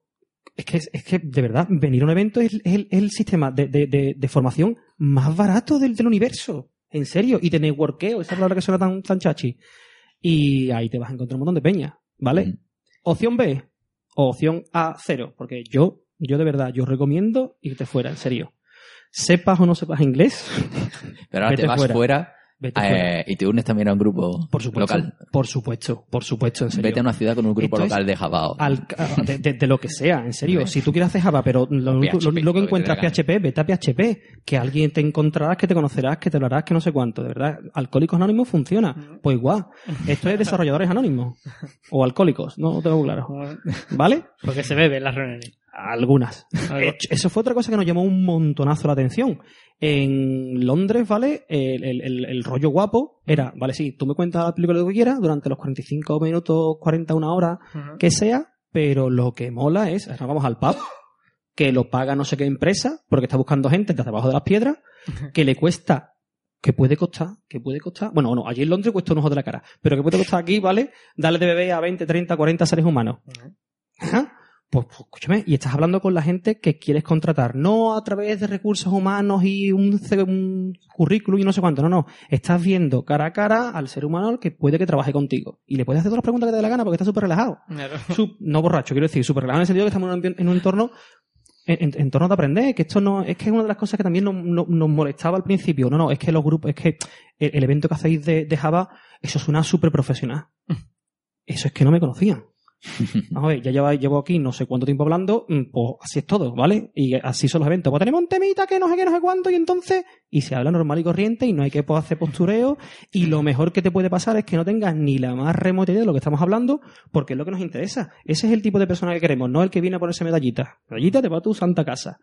es que, es que de verdad, venir a un evento es, es el, es el sistema de, de- de- de formación más barato del, del universo. En serio. Y de networkeo, esa palabra que suena tan, tan chachi. Y ahí te vas a encontrar un montón de peña, ¿vale? Mm. Opción B o opción A, cero. Porque yo, yo de verdad, yo recomiendo irte fuera, en serio. Sepas o no sepas inglés, Pero ahora te vas fuera. Eh, y te unes también a un grupo Por supuesto. local. Por supuesto, por supuesto, en serio. Vete a una ciudad con un grupo Esto local de Java. al- de, de- de lo que sea, en serio. Si tú quieres hacer Java, pero lo, único- PHP, lo- lo que encuentras PHP, vete a PHP. Que alguien te encontrarás, que te conocerás, que te hablarás, que no sé cuánto. De verdad, Alcohólicos Anónimos funciona. Pues igual. Esto es desarrolladores anónimos. O alcohólicos, no lo tengo claro. ¿Vale? Porque se bebe en las reuniones. Algunas. Eh, Eso fue otra cosa que nos llamó un montonazo la atención. En Londres, ¿vale? El, el- el- el rollo guapo era, vale, sí, tú me cuentas la película que tú quieras durante los 45 minutos, 40, una hora, que sea, pero lo que mola es, ahora vamos al pub, que lo paga no sé qué empresa, porque está buscando gente desde abajo de las piedras, que le cuesta, que puede costar, que puede costar, bueno, no, allí en Londres cuesta un ojo de la cara, pero que puede costar aquí, ¿vale? Darle de bebé a 20, 30, 40 seres humanos. Ajá. Pues, pues, escúchame, y estás hablando con la gente que quieres contratar, no a través de recursos humanos y un, currículum y no sé cuánto, no, no. Estás viendo cara a cara al ser humano que puede que trabaje contigo. Y le puedes hacer todas las preguntas que te dé la gana porque está súper relajado. Claro. No borracho, quiero decir, súper relajado en el sentido que estamos en un, en entorno en, en- entorno de aprender, que esto no, es que es una de las cosas que también nos, molestaba al principio. No, no, es que los grupos, es que el, el evento que hacéis de, de Java, eso suena súper profesional. Eso es que no me conocían. Vamos a ver, ya llevo, llevo aquí no sé cuánto tiempo hablando, mm, pues así es todo, ¿vale? Y así son los eventos. Pues tenemos un temita que no sé qué, no sé cuánto, y entonces, y se habla normal y corriente, y no hay que pues, hacer postureo, y lo mejor que te puede pasar es que no tengas ni la más remota idea de lo que estamos hablando, porque es lo que nos interesa. Ese es el tipo de persona que queremos, no el que viene a ponerse medallitas. Medallita te va a tu santa casa.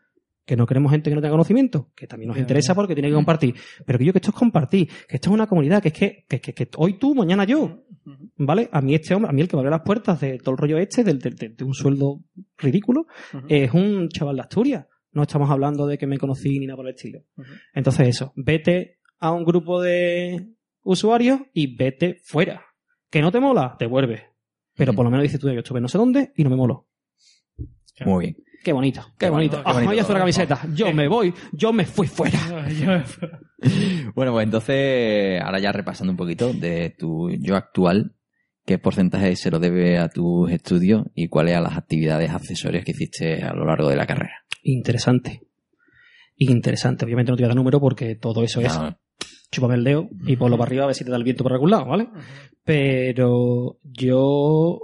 Que no queremos gente que no tenga conocimiento, que también nos interesa porque tiene que compartir. Pero que yo que esto es compartir, que esto es una comunidad, que es que, que, que- que hoy tú, mañana yo. ¿Vale? A mí este hombre, a mí el que me abrió las puertas de todo el rollo este, del- del- del- de, un sueldo ridículo, es un chaval de Asturias. No estamos hablando de que me conocí ni nada por el estilo. Entonces eso, vete a un grupo de usuarios y vete fuera. Que no te mola, te vuelves. Pero por lo menos dices tú, yo estuve no sé dónde y no me moló. Muy bien. Qué bonito, qué, Qué bonito. bonito, qué Ah, me bonito. voy a hacer la camiseta. Yo me voy, yo me fui fuera. Bueno, pues entonces, ahora ya repasando un poquito de tu yo actual, ¿qué porcentaje se lo debe a tus estudios y cuáles a las actividades accesorias que hiciste a lo largo de la carrera? Interesante. Interesante. Obviamente no te voy a dar número porque todo eso es chúpame el dedo y ponlo para arriba a ver si te da el viento por algún lado, ¿vale? Pero yo,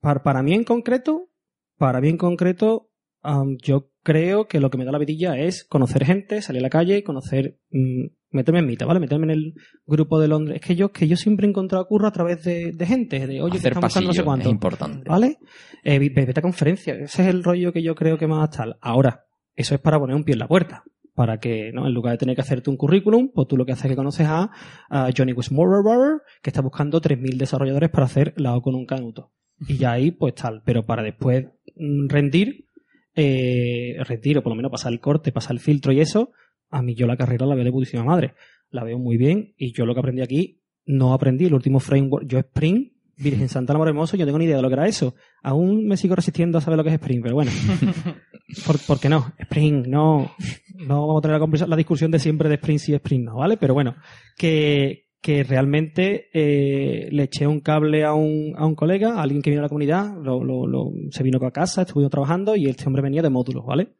para, para mí en concreto, para mí en concreto, am, yo creo que lo que me da la vidilla es conocer gente, salir a la calle, conocer, mm, meterme en mitad, ¿vale? Meterme en el grupo de Londres. Es que yo, que yo siempre he encontrado curro a través de, de gente, de oye, que Hacer están buscando no sé cuánto. es importante. ¿Vale? Eh, ve- vete a conferencia. Ese es el rollo que yo creo que más tal. Ahora, eso es para poner un pie en la puerta. Para que, ¿no? En lugar de tener que hacerte un currículum, pues tú lo que haces es que conoces a, a Johnny Wismore, que está buscando 3.000 desarrolladores para hacer la O con un canuto. Y ya ahí, pues tal. Pero para después mm, rendir, eh, rendir o por lo menos pasar el corte, pasar el filtro y eso, a mí yo la carrera la veo de putísima madre. La veo muy bien y yo lo que aprendí aquí, no aprendí el último framework. Yo Spring, Virgen Santa Amor Hermoso, yo no tengo ni idea de lo que era eso. Aún me sigo resistiendo a saber lo que es Spring, pero bueno. ¿Por, por qué no? Spring, no. No vamos a tener la, la discusión de siempre de Spring sí, Spring no, ¿vale? Pero bueno, que, que realmente eh, le eché un cable a un, a un colega, a alguien que vino a la comunidad, lo, lo- lo- se vino a casa, estuvo trabajando y este hombre venía de módulos, ¿vale?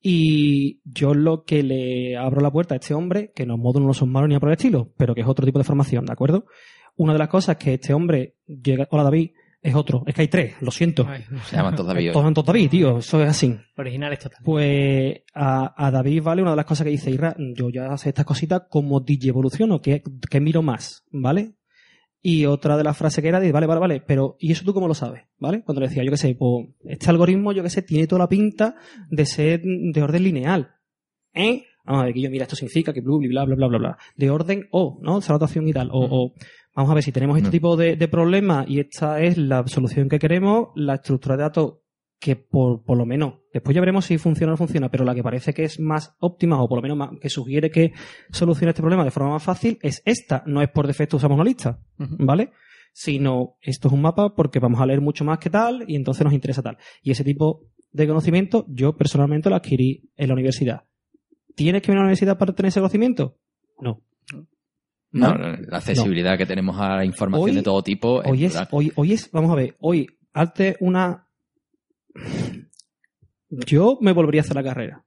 Y yo lo que le abro la puerta a este hombre, que los módulos no son malos ni a por el estilo, pero que es otro tipo de formación, ¿de acuerdo? Una de las cosas que este hombre llega, hola David, es otro, es que hay tres, lo siento. Ay, Se llaman todos David. Todos son todos David, tío, eso es así. originales total. Pues a, a David, ¿vale? Una de las cosas que dice Irra, yo ya sé estas cositas como DJ evoluciono, que, que miro más, ¿vale? Y otra de las frases que era de, vale, vale, vale, pero ¿y eso tú cómo lo sabes? ¿Vale? Cuando le decía, yo qué sé, pues este algoritmo, yo qué sé, tiene toda la pinta de ser de orden lineal. ¿Eh? Vamos a ver, que yo, mira, esto significa que bla, bla, bla, bla, bla, bla. De orden O, ¿no? Esa notación y tal. O, o, vamos a ver, si tenemos este No. tipo de, de problemas y esta es la solución que queremos, la estructura de datos que por, por lo menos, después ya veremos si funciona o no funciona, pero la que parece que es más óptima o por lo menos más- que sugiere que solucione este problema de forma más fácil es esta. No es por defecto usamos una lista. ¿vale? Sino esto es un mapa porque vamos a leer mucho más que tal y entonces nos interesa tal. Y ese tipo de conocimiento yo personalmente lo adquirí en la universidad. ¿Tienes que ir a la universidad para tener ese conocimiento? No. No, la accesibilidad que tenemos a la información Hoy- de todo tipo es Hoy es, hoy, hoy es, vamos a ver, hoy, arte una. Yo me volvería a hacer la carrera.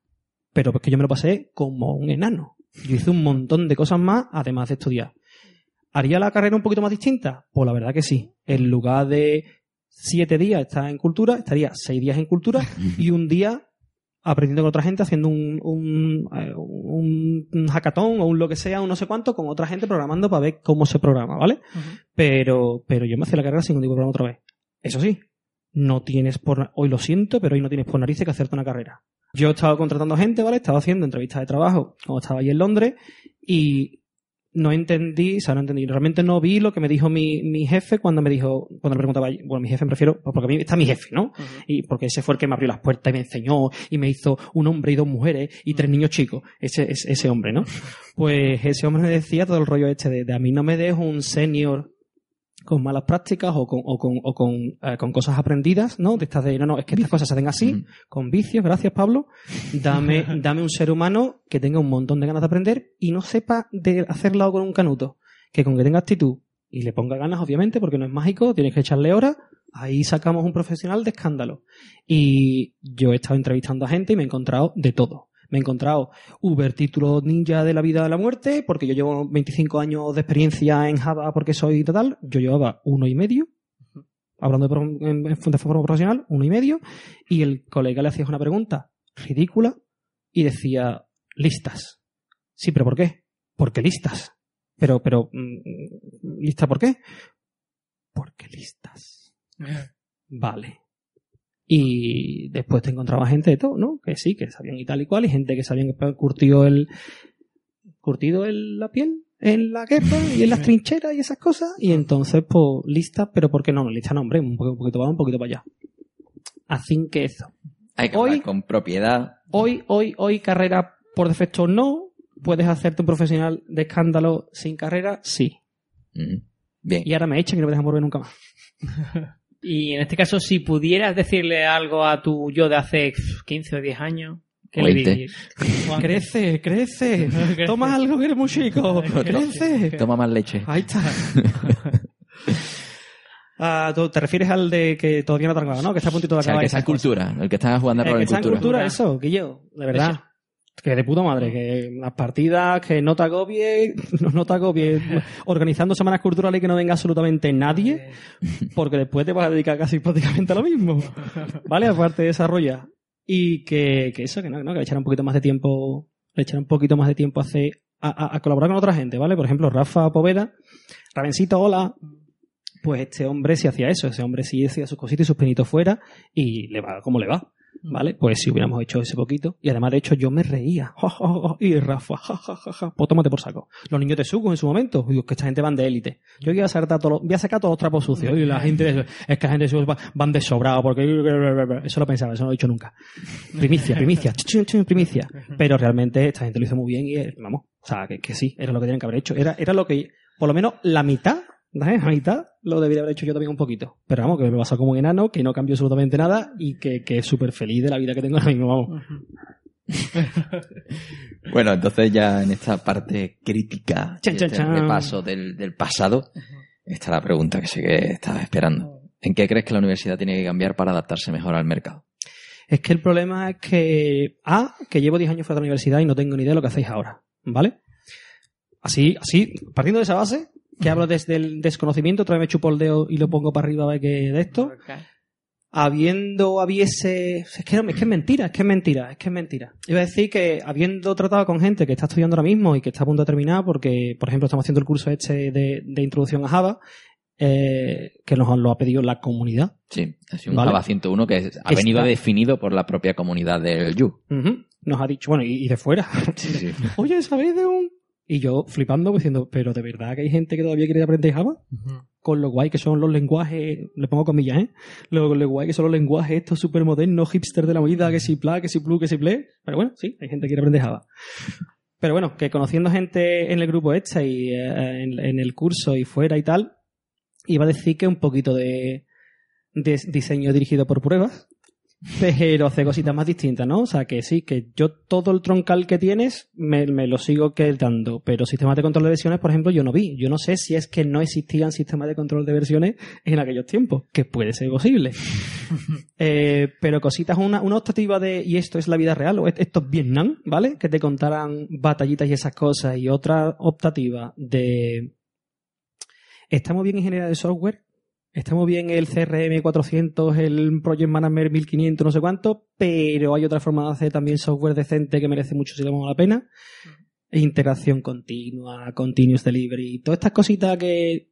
Pero porque yo me lo pasé como un enano. Yo hice un montón de cosas más, además de estudiar. ¿Haría la carrera un poquito más distinta? Pues la verdad que sí. En lugar de siete días estar en cultura, estaría seis días en cultura y un día aprendiendo con otra gente, haciendo un, un, eh, un, un hackathon o un lo que sea, un no sé cuánto, con otra gente programando para ver cómo se programa, ¿vale? pero, pero yo me hacía la carrera sin ningún problema otra vez. Eso sí, no tienes por, hoy lo siento, pero hoy no tienes por narices que hacerte una carrera. Yo he estado contratando gente, ¿vale? Estaba haciendo entrevistas de trabajo cuando estaba ahí en Londres y no entendí, o sea, no entendí, realmente no vi lo que me dijo mi, mi jefe cuando me dijo, cuando me preguntaba, bueno, mi jefe me refiero, porque a mí está mi jefe, ¿no? Y porque ese fue el que me abrió las puertas y me enseñó y me hizo un hombre y dos mujeres y tres niños chicos. Ese, ese, ese hombre, ¿no? Pues ese hombre me decía todo el rollo este de, de a mí no me des un senior con malas prácticas o con, o con, o con, eh, con cosas aprendidas, ¿no? De estas de, no, no, es que estas cosas se hacen así, con vicios, gracias Pablo. Dame, dame un ser humano que tenga un montón de ganas de aprender y no sepa de hacerlo con un canuto. Que con que tenga actitud y le ponga ganas, obviamente, porque no es mágico, tienes que echarle horas, ahí sacamos un profesional de escándalo. Y yo he estado entrevistando a gente y me he encontrado de todo. Me he encontrado Uber título ninja de la vida a la muerte, porque yo llevo 25 años de experiencia en Java porque soy total. Yo llevaba uno y medio, hablando de, en- de forma profesional, uno y medio, y el colega le hacía una pregunta ridícula y decía, listas. Sí, pero ¿por qué? Porque listas. Pero, pero, mm, ¿lista por qué? Porque listas. Vale. Y después te encontraba gente de todo, ¿no? Que sí, que sabían y tal y cual, y gente que sabían que curtido el, curtido el, la piel en la guerra y en las trincheras y esas cosas. Y entonces, pues, lista, pero ¿por qué no? No, lista no, hombre, un poquito, un poquito para un poquito para allá. Así que eso. Hay que hoy- hablar con propiedad. Hoy, hoy, hoy carrera por defecto no. ¿Puedes hacerte un profesional de escándalo sin carrera? Sí. Ujú. Bien. Y ahora me echan y no me dejan volver nunca más. Y en este caso, si pudieras decirle algo a tu yo de hace 15 o 10 años, ¿qué le 20. dirías? Juan, Crece, crece. Toma algo que eres muy chico. Crece. Toma más leche. Ahí está. Ah, ¿tú ¿Te refieres al de que todavía no ha acabado, no? Que está a puntito de O sea, acabar. el que está en cultura, el que está jugando a El rol que en está en cultura. cultura, eso, Guillo, de verdad. Que de puta madre, que las partidas, que no te agobie, no, no te agobie, organizando semanas culturales y que no venga absolutamente nadie, porque después te vas a dedicar casi prácticamente a lo mismo. ¿Vale? Aparte de desarrollar. Y que, que eso, que no, que no, que le echara un poquito más de tiempo, le echara un poquito más de tiempo a, hacer- a, a- a colaborar con otra gente, ¿vale? Por ejemplo, Rafa Poveda, Ravencito, hola. Pues este hombre sí hacía eso, ese hombre sí hacía sus cositas y sus pinitos fuera y le va como le va. ¿Vale? Pues si hubiéramos hecho ese poquito. Y además, de hecho, yo me reía. Ja, ja, ja, y Rafa, ja, ja, ja, ja. Pues tómate por saco. Los niños de Sucos en su momento. Digo, que esta gente van de élite. Yo voy a sacar todos los, voy a sacar todos los trapos sucios. Y la gente, es que la gente de van de sobrado porque... Eso lo pensaba, eso no lo he dicho nunca. Primicia, primicia, primicia. Pero realmente esta gente lo hizo muy bien y, eh, vamos, o sea, que, que sí, era lo que tenían que haber hecho. Era, era lo que, por lo menos la mitad, ¿sabes? La mitad lo debería haber hecho yo también un poquito. Pero vamos, que me pasó como un enano, que no cambió absolutamente nada y que, que es súper feliz de la vida que tengo ahora mismo, vamos. Bueno, entonces ya en esta parte crítica, Chan, chan, este chan. repaso del, del pasado, está la pregunta que sé que estabas esperando. ¿En qué crees que la universidad tiene que cambiar para adaptarse mejor al mercado? Es que el problema es que, A, que llevo 10 años fuera de la universidad y no tengo ni idea de lo que hacéis ahora, ¿vale? Así, así, partiendo de esa base, que hablo desde el desconocimiento, otra vez me chupo el dedo y lo pongo para arriba a ver qué de esto. Habiendo, habiese. Es que, no, es que es mentira, es que es mentira, es que es mentira. Iba a decir que habiendo tratado con gente que está estudiando ahora mismo y que está a punto de terminar, porque, por ejemplo, estamos haciendo el curso este de, de introducción a Java, eh, que nos lo ha pedido la comunidad. Sí, ha sido un Vale. Java 101 que es- ha venido Está- definido por la propia comunidad del You. Ujú. Nos ha dicho, bueno, y, y de fuera. Oye, ¿sabéis de un...? Y yo flipando, pues, diciendo, pero ¿de verdad que hay gente que todavía quiere aprender Java? Con lo guay que son los lenguajes, le pongo comillas, ¿eh? Lo, lo guay que son los lenguajes estos súper modernos, hipster de la vida, que si pla, que si plu, que si ple. Pero bueno, sí, hay gente que quiere aprender Java. Pero bueno, que conociendo gente en el grupo este y eh, en, en el curso y fuera y tal, iba a decir que un poquito de, de diseño dirigido por pruebas, pero hace cositas más distintas, ¿no? O sea, que sí, que yo todo el troncal que tienes me, me lo sigo quedando, pero sistemas de control de versiones, por ejemplo, yo no vi. Yo no sé si es que no existían sistemas de control de versiones en aquellos tiempos, que puede ser posible. Eh, pero cositas, una, una optativa de, y esto es la vida real, o esto es Vietnam, ¿vale? Que te contaran batallitas y esas cosas, y otra optativa de, estamos bien ingeniería de software, estamos bien el CRM 400, el Project Manager 1500, no sé cuánto, pero hay otra forma de hacer también software decente que merece mucho si le la pena. E integración continua, continuous delivery, todas estas cositas que,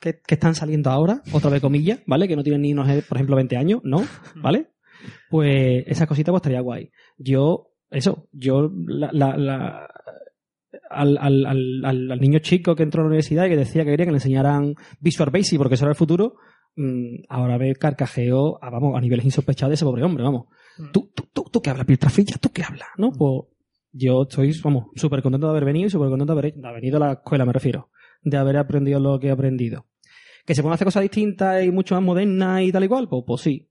que, que están saliendo ahora, otra vez comillas, ¿vale? Que no tienen ni unos, eh, por ejemplo, 20 años, ¿no? ¿Vale? Pues esa cosita pues estaría guay. Yo, eso, yo la, la, la- al, al, al, al- al niño chico que entró a la universidad y que decía que quería que le enseñaran Visual Basic porque eso era el futuro, mm, ahora ve carcajeo a, vamos, a niveles insospechados de ese pobre hombre, vamos. ¿Tú, tú, tú, tú qué hablas, Piltrafilla? ¿Tú qué hablas? ¿No? Pues yo estoy, vamos, súper contento de haber venido y súper contento de haber, de haber venido a la escuela, me refiero. De haber aprendido lo que he aprendido. ¿Que se pueden hacer cosas distintas y mucho más modernas y tal y cual? Pues, pues sí.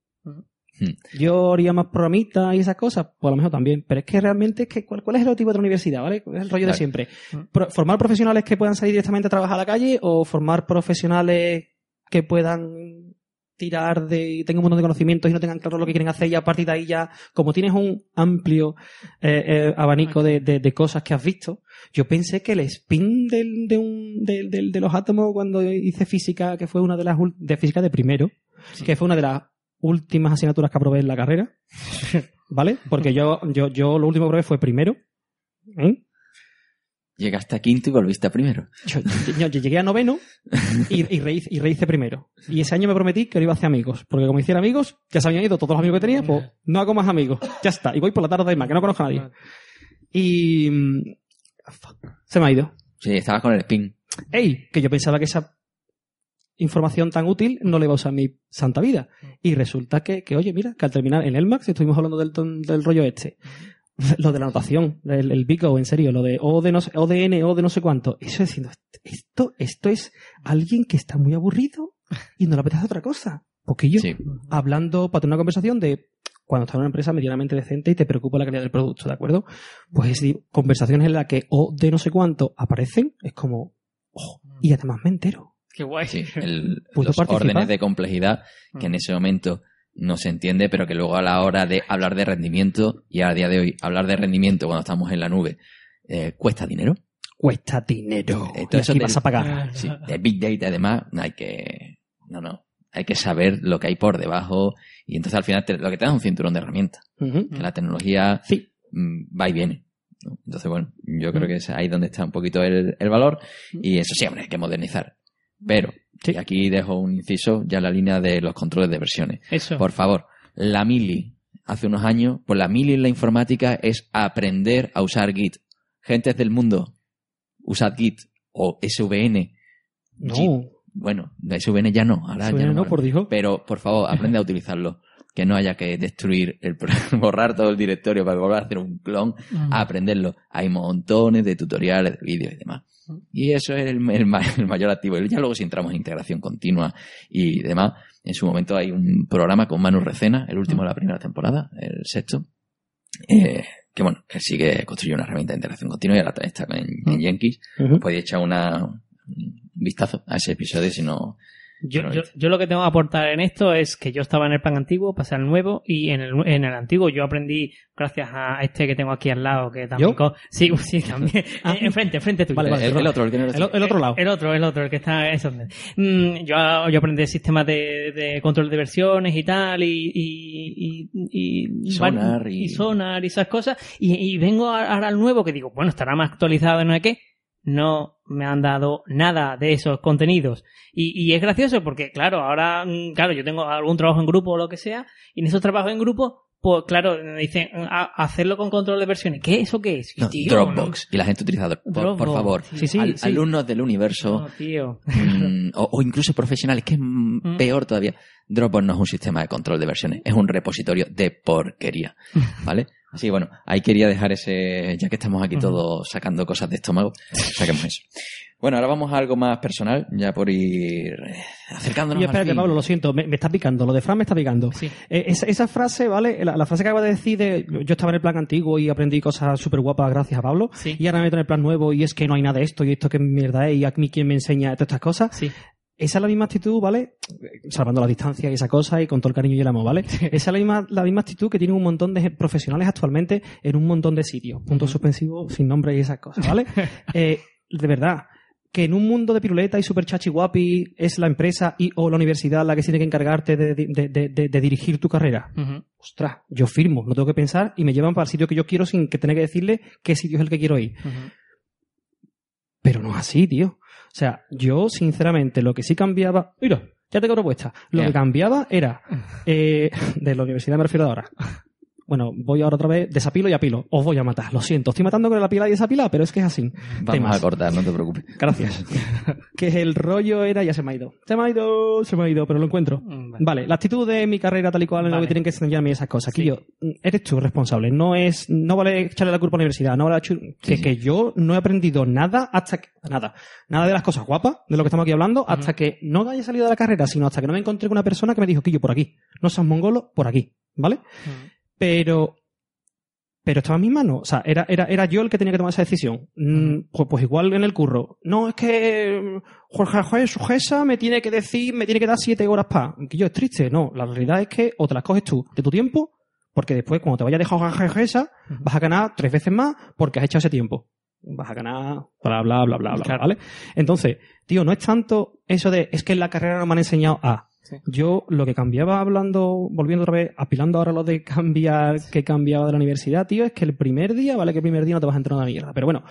Hmm. Yo haría más programitas y esas cosas, pues a lo mejor también. Pero es que realmente, es que, ¿cuál, cuál es el objetivo de la universidad? ¿Vale? ¿Cuál Es el rollo de siempre. Pro- ¿Formar profesionales que puedan salir directamente a trabajar a la calle o formar profesionales que puedan tirar de tengan un montón de conocimientos y no tengan claro lo que quieren hacer y a partir de ahí ya, como tienes un amplio eh, eh, abanico de, de- de cosas que has visto, yo pensé que el spin del, de, un, del- del- de los átomos cuando hice física, que fue una de las de física de primero, que fue una de las últimas asignaturas que aprobé en la carrera, ¿vale? Porque yo, yo, yo lo último que probé fue primero. ¿eh? Llegaste a quinto y volviste a primero. Yo, yo- yo llegué a noveno y, y, rehice, y rehice primero. Y ese año me prometí que no iba a hacer amigos. Porque como hiciera amigos, ya se habían ido todos los amigos que tenía, pues no hago más amigos. Ya está. Y voy por la tarde más, que no conozco a nadie. Y... mm, fuck, Se me ha ido. Sí, estabas con el spin. ¡Ey! Que yo pensaba que esa información tan útil no le iba a usar mi santa vida. Y resulta que, que, oye, mira, que al terminar en el Max estuvimos hablando del, del rollo este. Lo de la anotación, el, el en serio, lo de O de no sé, ODN, O de no sé cuánto. Eso diciendo, esto, esto es alguien que está muy aburrido y no le apetece otra cosa. Porque yo, Sí. hablando para tener una conversación de cuando estás en una empresa medianamente decente y te preocupa la calidad del producto, ¿de acuerdo? Pues si conversaciones en las que O de no sé cuánto aparecen, es como, oh, y además me entero. Qué guay. Sí, el- ¿Puedo los participar? órdenes de complejidad que en ese momento no se entiende, pero que luego a la hora de hablar de rendimiento y a día de hoy hablar de rendimiento cuando estamos en la nube eh, cuesta dinero. Cuesta dinero. Eh, y todo eso aquí del- vas a pagar. Sí, de Big Data además hay que no no hay que saber lo que hay por debajo y entonces al final te- lo que te da es un cinturón de herramientas que la tecnología Sí. mm, va y viene entonces bueno yo creo que es ahí donde está un poquito el, el valor y eso sí hombre hay que modernizar pero Sí. y aquí dejo un inciso ya en la línea de los controles de versiones Eso. por favor, la mili hace unos años, pues la mili en la informática es aprender a usar Git. Gentes del mundo, usad Git o SVN. No, Git. Bueno, de SVN ya no, ahora SVN ya no. no, por Dios. Pero por favor, aprende a utilizarlo. Que no haya que destruir, el, borrar todo el directorio para volver a hacer un clon, a aprenderlo. Hay montones de tutoriales, de vídeos y demás. Y eso es el, el ma- el mayor activo. Y ya luego si entramos en integración continua y demás, en su momento hay un programa con Manu Recena, el último de la primera temporada, el sexto, eh, que bueno, él sigue construyendo una herramienta de integración continua y ahora está en, en Jenkins. Ujú. Podéis echar una, un vistazo a ese episodio si no, Yo, yo, yo lo que tengo que aportar en esto es que yo estaba en el plan antiguo, pasé al nuevo y en el, en el antiguo yo aprendí gracias a este que tengo aquí al lado que también... Sí, sí, también. Ah. Eh, enfrente, enfrente tuyo. Vale, vale, el, el otro, el El, el otro lado. El otro, el otro, el que está es donde. Mm, yo, yo aprendí sistemas de, de control de versiones y tal, y, y, y, Y sonar y- y sonar y esas cosas. Y, y vengo ahora al nuevo que digo, bueno, estará más actualizado, no sé qué. No me han dado nada de esos contenidos. Y, y es gracioso porque, claro, ahora, mm, claro, yo tengo algún trabajo en grupo o lo que sea, y en esos trabajos en grupo, pues claro, dicen, "A- hacerlo con control de versiones. ¿Qué? ¿Eso qué es? Y, No, tío, Dropbox. Y la gente utiliza Dropbox. Por, favor. sí. Sí, sí, Al- sí. Alumnos del universo. no, tío. mm, o, o incluso profesionales, que es mm, peor todavía. Dropbox no es un sistema de control de versiones, es un repositorio de porquería. ¿Vale? Así que bueno, ahí quería dejar ese, ya que estamos aquí todos sacando cosas de estómago, saquemos eso. Bueno, ahora vamos a algo más personal, ya por ir acercándonos Y al espérate, fin. Pablo, lo siento, me, me está picando, lo de Fran me está picando. Sí. Eh, esa, esa frase, ¿vale? La, la frase que acaba de decir de yo estaba en el plan antiguo y aprendí cosas súper guapas gracias a Pablo, Sí. y ahora me meto en el plan nuevo y es que no hay nada de esto y esto que mierda es y a mí quién me enseña todas estas cosas. Sí. Esa es la misma actitud, ¿vale? Salvando la distancia y esa cosa y con todo el cariño y el amor, ¿vale? Esa es la misma, la misma actitud que tienen un montón de profesionales actualmente en un montón de sitios. Punto suspensivo, sin nombre y esas cosas, ¿vale? Eh, de verdad, que en un mundo de piruleta y super chachi guapi es la empresa y o la universidad la que tiene que encargarte de, de- de- dirigir tu carrera. Ujú. Ostras, yo firmo, no tengo que pensar y me llevan para el sitio que yo quiero sin que tener que decirle qué sitio es el que quiero ir. Pero no es así, tío. O sea, yo, sinceramente, lo que sí cambiaba. Mira, ya tengo propuesta. Lo que cambiaba era. eh, de la universidad me refiero de ahora. Bueno, voy ahora otra vez, desapilo y apilo. Os voy a matar, lo siento. Estoy matando con la pila y esa pila, pero es que es así. Vamos Temas. a cortar, no te preocupes. Gracias. que el rollo era, ya se me ha ido. Se me ha ido, se me ha ido, pero lo encuentro. Mm, Vale, la actitud de mi carrera tal y cual en lo Vale. que tienen que enseñarme esas cosas. Sí. yo, mm, eres tú responsable. No es, no vale echarle la culpa a la universidad. No vale chu- que, sí. que yo no he aprendido nada hasta que, nada, nada de las cosas guapas de lo que estamos aquí hablando hasta que no haya salido de la carrera, sino hasta que no me encontré con una persona que me dijo, Quillo, por aquí. No seas mongolo, por aquí. ¿Vale? Ujú. Pero, pero estaba en mis manos. O sea, era, era, era yo el que tenía que tomar esa decisión. Mm, pues, pues igual en el curro. No, es que mm, Jorge Juez, Sujesa me tiene que decir, me tiene que dar siete horas para. Que yo es triste. No, la realidad es que o te las coges tú de tu tiempo, porque después cuando te vayas de Jorge Sujesa, vas a ganar tres veces más porque has hecho ese tiempo. Vas a ganar, bla, bla, bla, bla, bla, Claro. ¿vale? Entonces, tío, no es tanto eso de, es que en la carrera no me han enseñado a. Sí. Yo lo que cambiaba hablando, volviendo otra vez, apilando ahora lo de cambiar, que cambiaba de la universidad, tío, es que el primer día, vale que el primer día no te vas a entrar una mierda, pero bueno,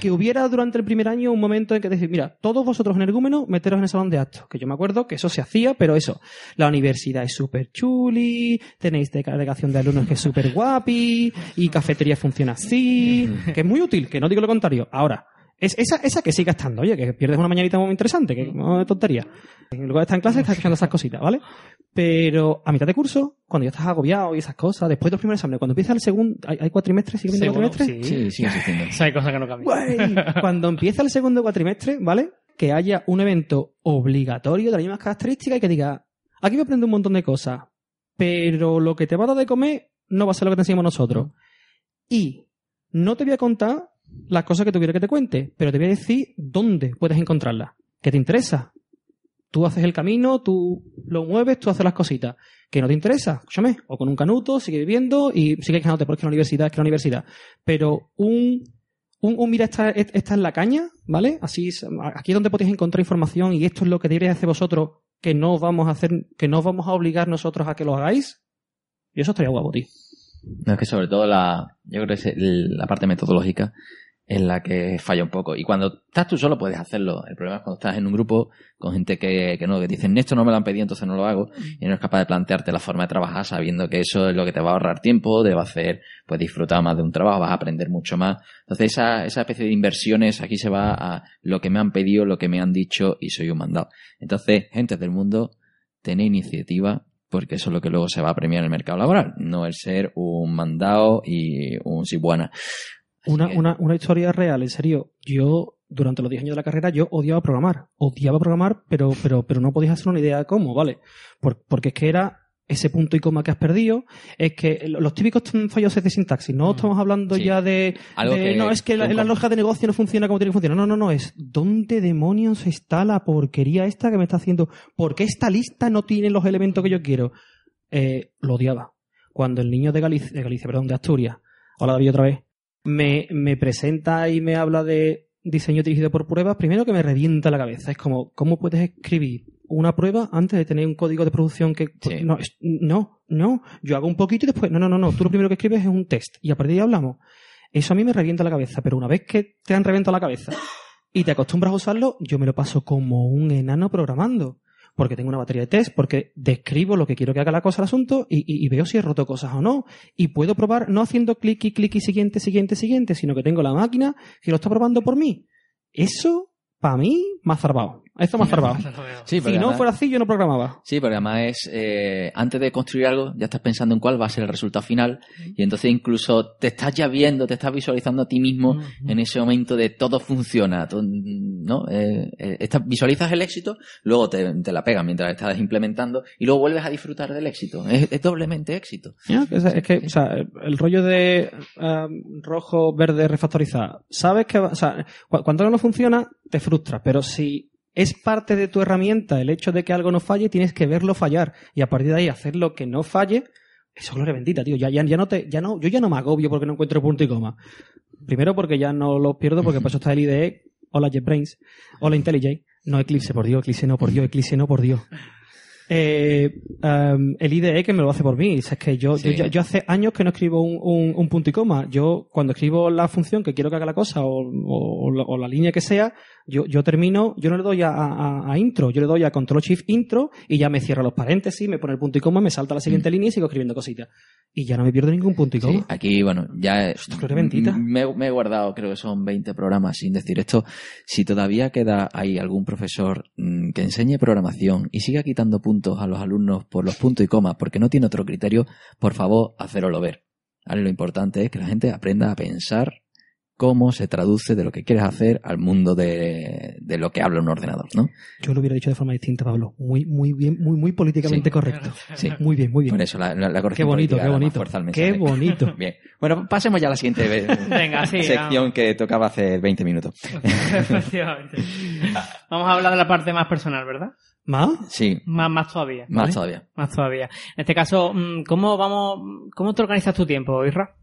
que hubiera durante el primer año un momento en que decir, mira, todos vosotros energúmenos, meteros en el salón de actos, que yo me acuerdo que eso se hacía, pero eso, la universidad es súper chuli, tenéis delegación de alumnos que es súper guapi, y cafetería funciona así, que es muy útil, que no digo lo contrario. Ahora, es esa, esa que siga estando, oye, que pierdes una mañanita muy interesante, que no de tontería. En lugar de estar en clase, estás escuchando esas cositas, ¿vale? Pero a mitad de curso, cuando ya estás agobiado y esas cosas, después de los primeros exámenes, cuando empieza el segundo, ¿hay, hay cuatrimestres? ¿Sigue habiendo Segundo, cuatrimestres? sí. Sí, sigue existiendo. Esa hay cosas que no cambian. Cuando empieza el segundo cuatrimestre, ¿vale? Que haya un evento obligatorio de las mismas características y que diga, aquí voy a aprender un montón de cosas, pero lo que te va a dar de comer no va a ser lo que te enseñamos nosotros. Y no te voy a contar las cosas que tuviera que te cuente, pero te voy a decir dónde puedes encontrarlas. ¿Qué te interesa? Tú haces el camino, tú lo mueves, tú haces las cositas. ¿Que no te interesa? Escúchame, o con un canuto, sigue viviendo y sigue quejándote porque la universidad es que la universidad. Pero un, un, mira, esta, esta es la caña, ¿vale? Así es, aquí es donde podéis encontrar información y esto es lo que deberéis hacer vosotros, que no os vamos a hacer, que no os vamos a obligar nosotros a que lo hagáis. Y eso estaría guapo, tío. No, es que sobre todo la, yo creo que es la parte metodológica en la que falla un poco. Y cuando estás tú solo puedes hacerlo. El problema es cuando estás en un grupo con gente que, que no, que dicen, esto no me lo han pedido, entonces no lo hago. Y no eres capaz de plantearte la forma de trabajar sabiendo que eso es lo que te va a ahorrar tiempo, te va a hacer, pues disfrutar más de un trabajo, vas a aprender mucho más. Entonces esa, esa especie de inversiones aquí se va a lo que me han pedido, lo que me han dicho y soy un mandado. Entonces, gente del mundo, tened iniciativa, porque eso es lo que luego se va a premiar en el mercado laboral, no el ser un mandado y un sibuana. Una, que- una, una historia real, en serio. Yo, durante los 10 años de la carrera, yo odiaba programar. Odiaba programar, pero, pero, pero no podías hacer una idea de cómo, ¿vale? Por- porque es que era ese punto y coma que has perdido, es que los típicos fallos de sintaxis, no estamos hablando Sí. ya de, Algo de, que- no, es que la, la lógica de negocio no funciona como tiene que funcionar. No, no, no, es ¿dónde demonios está la porquería esta que me está haciendo? ¿Por qué esta lista no tiene los elementos que yo quiero? Eh, lo odiaba. Cuando el niño de Galicia, de Galicia, perdón, de Asturias, hola David otra vez, me, me presenta y me habla de diseño dirigido por pruebas, primero que me revienta la cabeza. Es como, ¿cómo puedes escribir una prueba antes de tener un código de producción que... Sí. No, no, no, yo hago un poquito y después... No, no, no, no, tú lo primero que escribes es un test y a partir de ahí hablamos. Eso a mí me revienta la cabeza, pero una vez que te han reventado la cabeza y te acostumbras a usarlo, yo me lo paso como un enano programando. Porque tengo una batería de test, porque describo lo que quiero que haga la cosa al asunto y, veo si he roto cosas o no. Y puedo probar no haciendo clic y clic y siguiente, siguiente, siguiente, sino que tengo la máquina que lo está probando por mí. Eso, para mí, me ha me ha zarbado. Sí, si no fuera así, yo no programaba. Sí, porque además es, eh, antes de construir algo, ya estás pensando en cuál va a ser el resultado final y entonces incluso te estás ya viendo, te estás visualizando a ti mismo en ese momento de todo funciona, todo, ¿no? Eh, eh, visualizas el éxito, luego te, te la pegas mientras estás implementando y luego vuelves a disfrutar del éxito. Es, es doblemente éxito. Es, es que, o sea, el rollo de um, rojo, verde, refactorizado. Sabes que, va- o sea, cu- cuando algo no funciona, te frustra, pero si es parte de tu herramienta el hecho de que algo no falle, tienes que verlo fallar y a partir de ahí hacer lo que no falle. Eso es gloria bendita, tío. Ya, ya, ya no te, ya no, yo ya no me agobio porque no encuentro punto y coma. Primero porque ya no los pierdo porque por eso está el IDE. Hola JetBrains. Hola IntelliJ. No Eclipse, por Dios. Eclipse no, por Dios. Eclipse no, por Dios. Eh, um, el IDE que me lo hace por mí. O sea, es que yo, Sí. yo, yo hace años que no escribo un, un- un punto y coma. Yo, cuando escribo la función que quiero que haga la cosa o, o- o la, o la línea que sea, yo, yo termino, yo no le doy a, a- a intro, yo le doy a control shift intro y ya me cierra los paréntesis, me pone el punto y coma, me salta la siguiente línea y sigo escribiendo cositas. Y ya no me pierdo ningún punto y Sí, coma. aquí, bueno, ya bendita. me, me he guardado, creo que son 20 programas sin decir esto. Si todavía queda ahí algún profesor mm, que enseñe programación y siga quitando puntos a los alumnos por los puntos y comas porque no tiene otro criterio, por favor, hacéroslo ver. Lo importante es que la gente aprenda a pensar cómo se traduce de lo que quieres hacer al mundo de, de lo que habla un ordenador, ¿no? Yo lo hubiera dicho de forma distinta, Pablo. Muy, muy bien, muy, muy políticamente Sí. correcto. Sí. Muy bien, muy bien. Por eso la, la, la Qué corrección bonito, qué bonito. Qué bonito. Bien. Bueno, pasemos ya a la siguiente ve- Venga, sí, sección vamos. que tocaba hace 20 minutos. Efectivamente. Vamos a hablar de la parte más personal, ¿verdad? ¿Más? Sí, Más, más todavía. más Vale. todavía. Más todavía. En este caso, mm, ¿cómo vamos, cómo te organizas tu tiempo, Isra?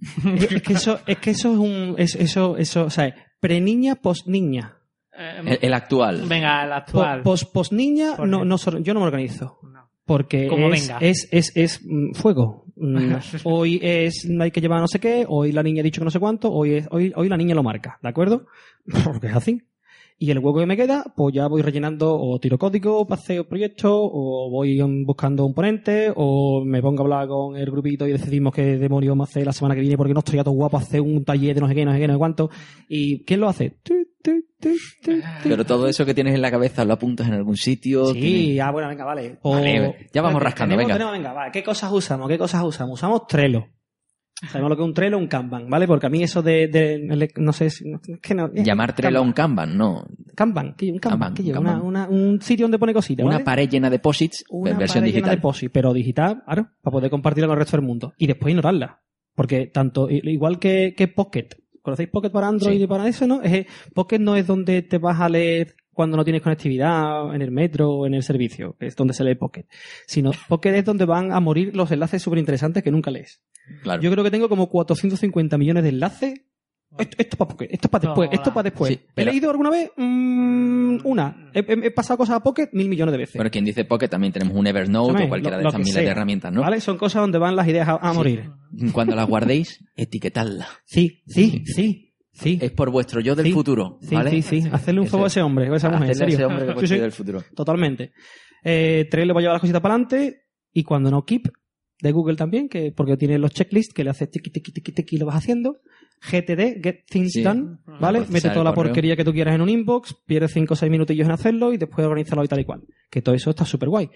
Es que eso, es que eso es un, es- eso, eso, o sea, pre-niña, post-niña. Eh, El, el actual. venga, el Po- actual. Post, post-niña, ¿Por no, no, yo no me organizo. No. Porque Como es, venga. es, es, es, mm, fuego. Mm, hoy es, hay que llevar no sé qué, hoy la niña ha dicho que no sé cuánto, hoy, es, hoy, hoy la niña lo marca, ¿de acuerdo? Porque es así. Y el hueco que me queda, pues ya voy rellenando o tiro código, paseo proyectos, o voy buscando un ponente, o me pongo a hablar con el grupito y decidimos qué demonios vamos a hacer la semana que viene porque no estoy a todo guapo hacer un taller de no sé qué, no sé qué, no sé cuánto. ¿Y quién lo hace? Pero todo eso que tienes en la cabeza lo apuntas en algún sitio. Sí, tienes- ah, bueno, venga, vale. Vale, ya vamos rascando, tenemos, venga. tenemos, venga, vale. ¿Qué cosas usamos? ¿Qué cosas usamos? Usamos Trello. Sabemos lo que es un Trello, un Kanban, ¿vale? Porque a mí eso de, de- no sé, si- es que no. eh, Llamar Trello a un Kanban, no. Kanban, ¿qué, un Kanban, Kanban, ¿qué lleva? Kanban. Una, una- un sitio donde pone cositas, Una pared llena de posits, Una versión pared llena digital. de POSI, pero digital, claro, para poder compartirla con el resto del mundo. Y después ignorarla. Porque tanto, igual que, que Pocket, ¿conocéis Pocket para Android Sí. y para eso, no? Es, Pocket no es donde te vas a leer cuando no tienes conectividad en el metro o en el servicio, que es donde se lee Pocket. Sino Pocket es donde van a morir los enlaces súper interesantes que nunca lees. Claro. Yo creo que tengo como 450 millones de enlaces. Esto, esto para Pocket, esto para después, esto para después. Sí, pero- ¿He leído alguna vez? Mm, una. He, he- he pasado cosas a Pocket mil millones de veces. Bueno, quien dice Pocket también tenemos un Evernote o cualquiera lo- de que miles de herramientas, ¿no? ¿Vale? Son cosas donde van las ideas a, a morir. Cuando las guardéis, etiquetadla. Sí, sí, sí, sí. Es por vuestro yo del Sí. futuro, Sí, ¿vale? sí, sí. Hacerle un favor a es. ese hombre, a esa mujer, en Hacerle a serio. ese hombre que Sí, sí. del futuro. Totalmente. Eh, Trello va a llevar las cositas para adelante y cuando no Keep, de Google también, que porque tiene los checklists que le haces tiqui, tiqui, tiqui, tiqui, y lo vas haciendo. GTD, Get Things Sí. Done, ¿vale? Mete toda la correo. porquería que tú quieras en un inbox, pierdes 5 o 6 minutillos en hacerlo y después organizarlo y tal y cual. Que todo eso está súper guay.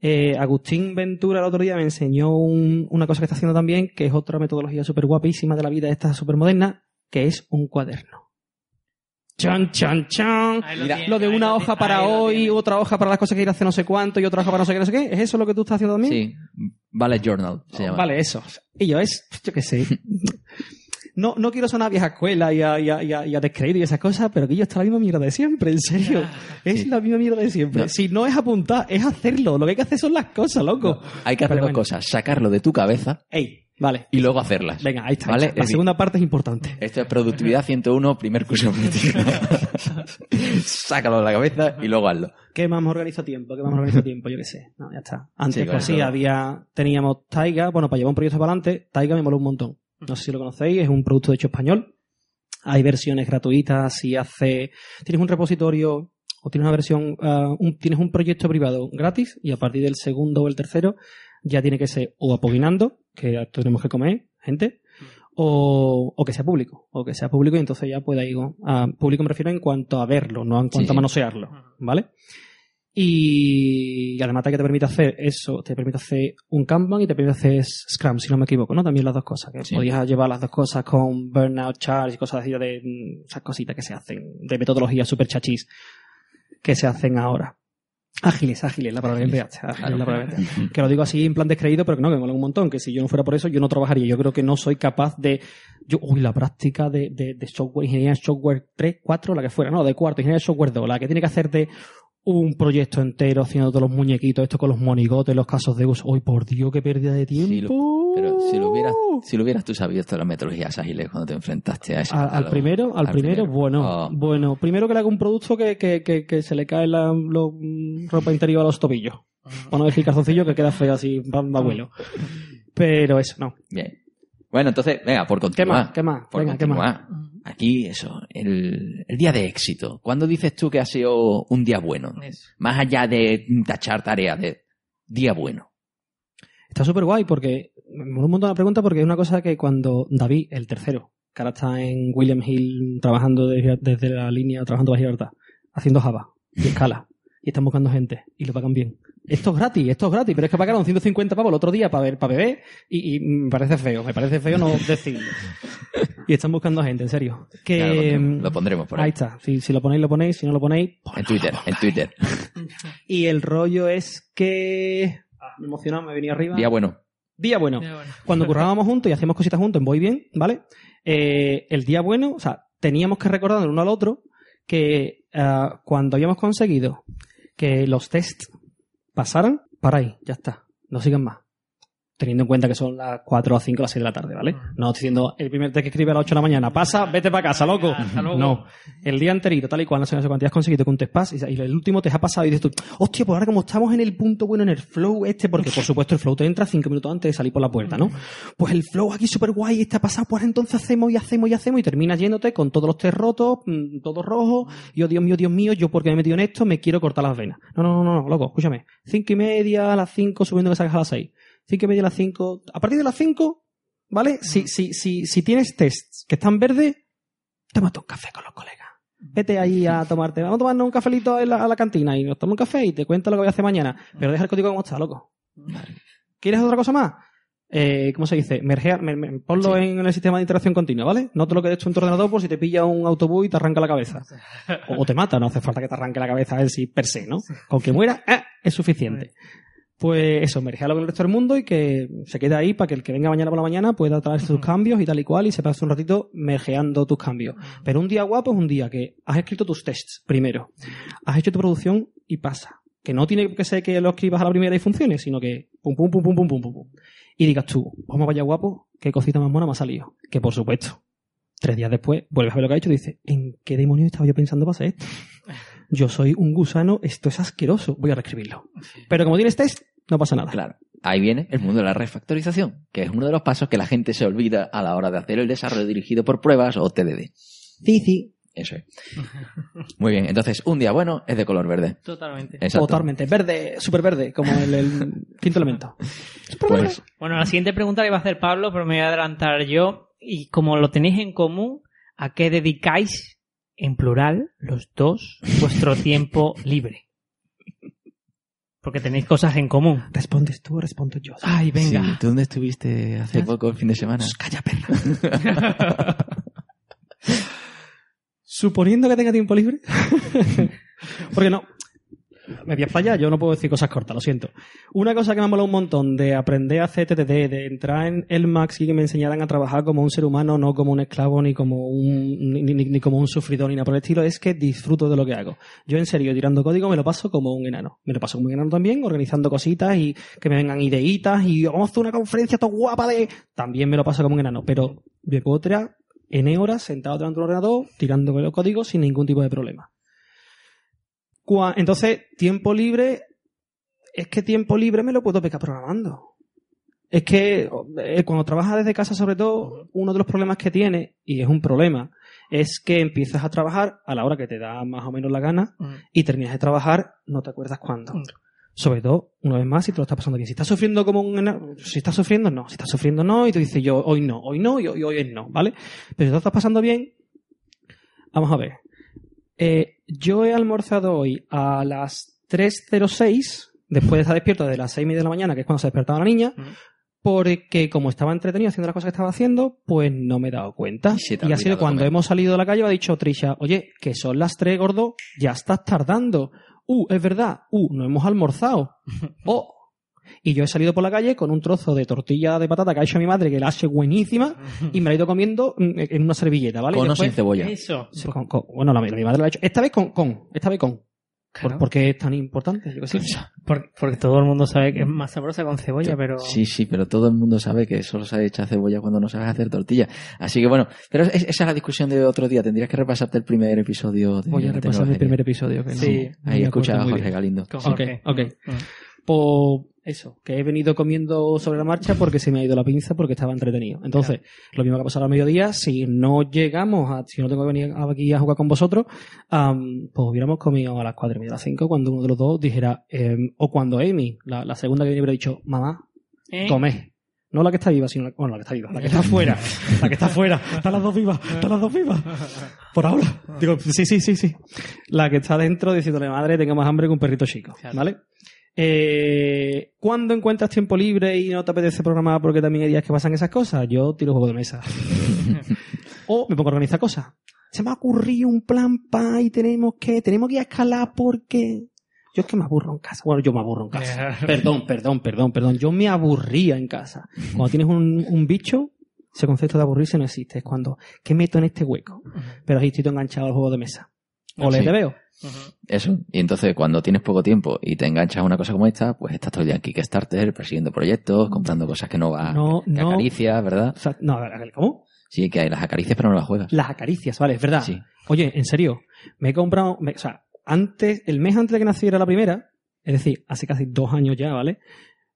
Eh, Agustín Ventura el otro día me enseñó un- una cosa que está haciendo también, que es otra metodología súper guapísima de la vida esta súper moderna, que es un cuaderno. Ahí Mira, tiene, Lo de una lo hoja tiene, para hoy, otra hoja para las cosas que ir a hacer no sé cuánto y otra hoja para no sé qué, no sé qué. ¿Es eso lo que tú estás haciendo también? Sí, Ballet Journal se llama. Vale, eso. Y yo es, yo qué sé. No, no quiero sonar a vieja escuela y a, y a, y a, y a descreído y esas cosas, pero que yo está la misma mierda de siempre, en serio. Es Sí. la misma mierda de siempre. No. Si no es apuntar, es hacerlo. Lo que hay que hacer son las cosas, loco. Hay que hacer Pero dos bueno. cosas, sacarlo de tu cabeza Ey, vale. y luego hacerlas. Venga, ahí está. ¿Vale? ahí está. La Es segunda parte es importante. Esto es productividad 101, primer curso práctica. Sácalo de la cabeza y luego hazlo. ¿Qué más me organizo tiempo? ¿Qué más me organizo tiempo? Yo qué sé. No, ya está. Antes, Sí, pues sí, había, teníamos Taiga, bueno, para llevar un proyecto para adelante, Taiga me moló un montón. No sé si lo conocéis, es un producto de hecho español. Hay versiones gratuitas, si hace, tienes un repositorio o tienes una versión, ah, un- tienes un proyecto privado gratis y a partir del segundo o el tercero ya tiene que ser o apoginando, que tenemos que comer, gente, o, o que sea público, o que sea público y entonces ya pueda ir a público me refiero en cuanto a verlo, no en cuanto sí. a manosearlo, ¿vale? Y, y además que te permite hacer eso, te permite hacer un Kanban y te permite hacer Scrum, si no me equivoco, ¿no? También las dos cosas, que Sí. podías llevar las dos cosas con Burnout Charge y cosas así de mm, esas cositas que se hacen, de metodología super chachis que se hacen ahora. Ágiles, ágiles, la palabra que que lo digo así en plan descreído, pero que no, que me mola un montón. Que si yo no fuera por eso, yo no trabajaría. Yo creo que no soy capaz de. Yo, uy, la práctica de, de, de software, ingeniería de software 3, 4, la que fuera, no, de cuarto, ingeniería de software 2, la que tiene que hacerte un proyecto entero haciendo todos los muñequitos, esto con los monigotes, los casos de uso. Uy, por Dios, qué pérdida de tiempo. Sí, lo- pero si lo hubieras, si lo hubieras tú sabido todas las metodologías ágiles cuando te enfrentaste a eso. Al primero, al, primero, bueno, Oh, bueno, primero que le haga un producto que, que, que, que se le cae la lo- mm, ropa interior a los tobillos. Para no decir calzoncillo que queda feo así, va de abuelo. Pero eso, no. bien. Bueno, entonces, venga, por ¿Qué continuar. más? ¿Qué más? Por Venga, ¿qué más? Aquí, eso, el, el día de éxito. ¿Cuándo dices tú que ha sido un día bueno? Eso. Más allá de tachar tareas, de día bueno. Está súper guay porque me mola un montón la pregunta porque es una cosa que cuando David, el tercero, que ahora está en William Hill trabajando de- desde la línea, trabajando para Gibraltar, haciendo Java y escala, y están buscando gente y lo pagan bien. Esto es gratis, esto es gratis, pero es que pagaron 150 pavos el otro día para ver, para beber y, y me parece feo, me parece feo no decirlo. Y están buscando gente, en serio. Que, lo, pondremos, mm, lo pondremos por ahí ahí. está, si, si lo ponéis, lo ponéis, si no lo ponéis, En Twitter, en Twitter. y el rollo es que... Ah, me he emocionado, me venía arriba. Día bueno. Día bueno. Cuando currábamos juntos y hacíamos cositas juntos en Voy Bien, ¿vale? Eh, el día bueno, o sea, teníamos que recordar el uno al otro que ah, cuando habíamos conseguido que los tests pasaran, para ahí, ya está, no sigan más. Teniendo en cuenta que son las 4 o 5 o las 6 de la tarde, ¿vale? No estoy diciendo el primer test que escribe a las 8 de la mañana, pasa, vete para casa, loco. No, el día anterior, tal y cual, no sé, no sé cuánto, has conseguido que un test pase y el último te ha pasado y dices tú, hostia, pues ahora como estamos en el punto bueno, en el flow este, porque por supuesto el flow te entra cinco minutos antes de salir por la puerta, ¿no? Pues el flow aquí súper guay, este ha pasado, pues entonces hacemos y hacemos y hacemos y terminas yéndote con todos los test rotos, mm, todos rojos, y oh Dios mío, Dios mío, yo porque me he metido en esto me quiero cortar las venas. No, no, no, no, loco, escúchame. Cinco y media, a las cinco, subiendo que salgas a las seis. Cinco y media, a las cinco. A partir de las cinco, ¿vale? Si, si, si, si tienes tests que están verdes, tómate un café con los colegas. Vete ahí a tomarte, vamos a tomarnos un cafelito la- a la cantina y nos tomamos un café y te cuento lo que voy a hacer mañana. Pero deja el código como está, loco. ¿Quieres otra cosa más? Eh, ¿Cómo se dice? Mergear, mer- mer- ponlo Sí. en el sistema de interacción continua, ¿vale? No te lo quedes tú en tu ordenador por si te pilla un autobús y te arranca la cabeza. O, o te mata, no hace falta que te arranque la cabeza él sí, per se, ¿no? Con que muera, ¡ah! es suficiente. Pues eso, mergearlo con el resto del mundo y que se quede ahí para que el que venga mañana por la mañana pueda traer sus cambios y tal y cual y se pase un ratito mergeando tus cambios. Pero un día guapo es un día que has escrito tus tests primero, has hecho tu producción y pasa. Que no tiene que ser que lo escribas a la primera y funcione, sino que pum, pum, pum, pum, pum, pum, pum, pum. Y digas tú, vamos vaya guapo, qué cosita más mona me ha salido. Que por supuesto, tres días después, vuelves a ver lo que ha hecho y dices, ¿en qué demonios estaba yo pensando para hacer esto? Yo soy un gusano, esto es asqueroso, voy a reescribirlo. Pero como tienes test, no pasa nada. Claro. Ahí viene el mundo de la refactorización, que es uno de los pasos que la gente se olvida a la hora de hacer el desarrollo dirigido por pruebas o TDD. Sí, sí, Eso es. Muy bien. Entonces, un día bueno es de color verde. Totalmente. Exacto. totalmente. Verde, súper verde, como el, el quinto elemento. Pues, Bueno, la siguiente pregunta la iba a hacer Pablo, pero me voy a adelantar yo. Y como lo tenéis en común, ¿a qué dedicáis, en plural, los dos, vuestro tiempo libre? Porque tenéis cosas en común. ¿Respondes tú o respondo yo? Ay, venga. sí, ¿tú dónde estuviste hace poco el fin de semana? Calla, perra. Suponiendo que tenga tiempo libre. Porque no. Me voy a fallar, yo no puedo decir cosas cortas, lo siento. Una cosa que me ha molado un montón de aprender a hacer TTD, de entrar en el Max y que me enseñaran a trabajar como un ser humano, no como un esclavo, ni como un, ni, ni- ni como un sufridor, ni nada por el estilo, es que disfruto de lo que hago. Yo en serio, tirando código, me lo paso como un enano. Me lo paso como un enano también, organizando cositas y que me vengan ideitas y vamos a hacer una conferencia todo guapa de... También me lo paso como un enano, pero me puedo tirar N horas sentado delante de un ordenador, tirando con los códigos sin ningún tipo de problema. Cua- Entonces, tiempo libre, es que tiempo libre me lo puedo pecar programando. Es que eh, cuando trabajas desde casa, sobre todo, uno de los problemas que tiene, y es un problema, es que empiezas a trabajar a la hora que te da más o menos la gana y terminas de trabajar, no te acuerdas cuándo. Mm. Sobre todo, una vez más, si te lo estás pasando bien. Si estás sufriendo como un... Si estás sufriendo, no. Si estás sufriendo, no. Y tú dices, yo hoy no, hoy no y hoy, hoy es no, ¿vale? Pero si te lo estás pasando bien, vamos a ver. Eh, yo he almorzado hoy a las 3.06, después de estar despierto desde las 6 y media de la mañana, que es cuando se despertaba la niña, Mm. porque como estaba entretenido haciendo las cosas que estaba haciendo, pues no me he dado cuenta. Y ha Y ha sido cuando comer. hemos salido de la calle, me ha dicho Trisha, oye, que son las 3, gordo, ya estás tardando. Uh, es verdad, uh, no hemos almorzado. Oh. Y yo he salido por la calle con un trozo de tortilla de patata que ha hecho mi madre, que la hace buenísima, y me la he ido comiendo mm, en una servilleta, ¿vale? Y Con o sin cebolla. Eso. Con- con- bueno, la, mi la- madre lo ha hecho. Esta vez con, con, esta vez con. ¿Por, Claro. por qué es tan importante? Yo qué sé. Por- porque todo el mundo sabe que es más sabrosa con cebolla, pero... Sí, sí, pero todo el mundo sabe que solo se echa cebolla cuando no sabes hacer tortilla. Así que bueno, pero es- esa es la discusión de otro día. Tendrías que repasarte el primer episodio de Voy a repasar Tecnología. primer episodio. Que no- Sí, no Ahí escucha a muy Jorge bien. Galindo. con Ok, Jorge. ok. Mm. Pues eso, que he venido comiendo sobre la marcha porque se me ha ido la pinza porque estaba entretenido. Entonces, lo mismo que ha pasado al mediodía, si no llegamos, a, si no tengo que venir aquí a jugar con vosotros, am, pues hubiéramos comido a las 4 y media, a las 5, cuando uno de los dos dijera, em, o cuando Amy, la, la segunda que viene, hubiera dicho, mamá, ¿Eh? Come. No la que está viva, sino la, bueno, la que está viva, la que está fuera. La que está fuera. Están las dos vivas. Están las dos vivas. Por ahora. Digo, sí, sí, sí, sí. La que está dentro diciéndole, madre, tengo más hambre que un perrito chico. ¿Vale? Eh, ¿Cuándo encuentras tiempo libre y no te apetece programar porque también hay días que pasan esas cosas? Yo tiro juego de mesa. o me pongo a organizar cosas. Se me ha ocurrido un plan pa y tenemos que, tenemos que ir a escalar porque... Yo es que me aburro en casa. Bueno, yo me aburro en casa. Perdón, perdón, perdón, perdón. Yo me aburría en casa. Cuando tienes un, un bicho, ese concepto de aburrirse no existe. Es cuando, ¿qué meto en este hueco? Pero ahí estoy todo enganchado al juego de mesa. O le Sí. te veo. Eso. Y entonces, cuando tienes poco tiempo y te enganchas a una cosa como esta, pues estás todo el día en Kickstarter, persiguiendo proyectos, comprando cosas que no vas, No, que no. acaricias, ¿verdad? O sea, no, a ver, ¿cómo? Sí, que hay las acaricias, pero no las juegas. Las acaricias, vale, es verdad. Sí. Oye, en serio, me he comprado, me- o sea, antes, el mes antes de que naciera la primera, es decir, hace casi dos años ya, ¿vale?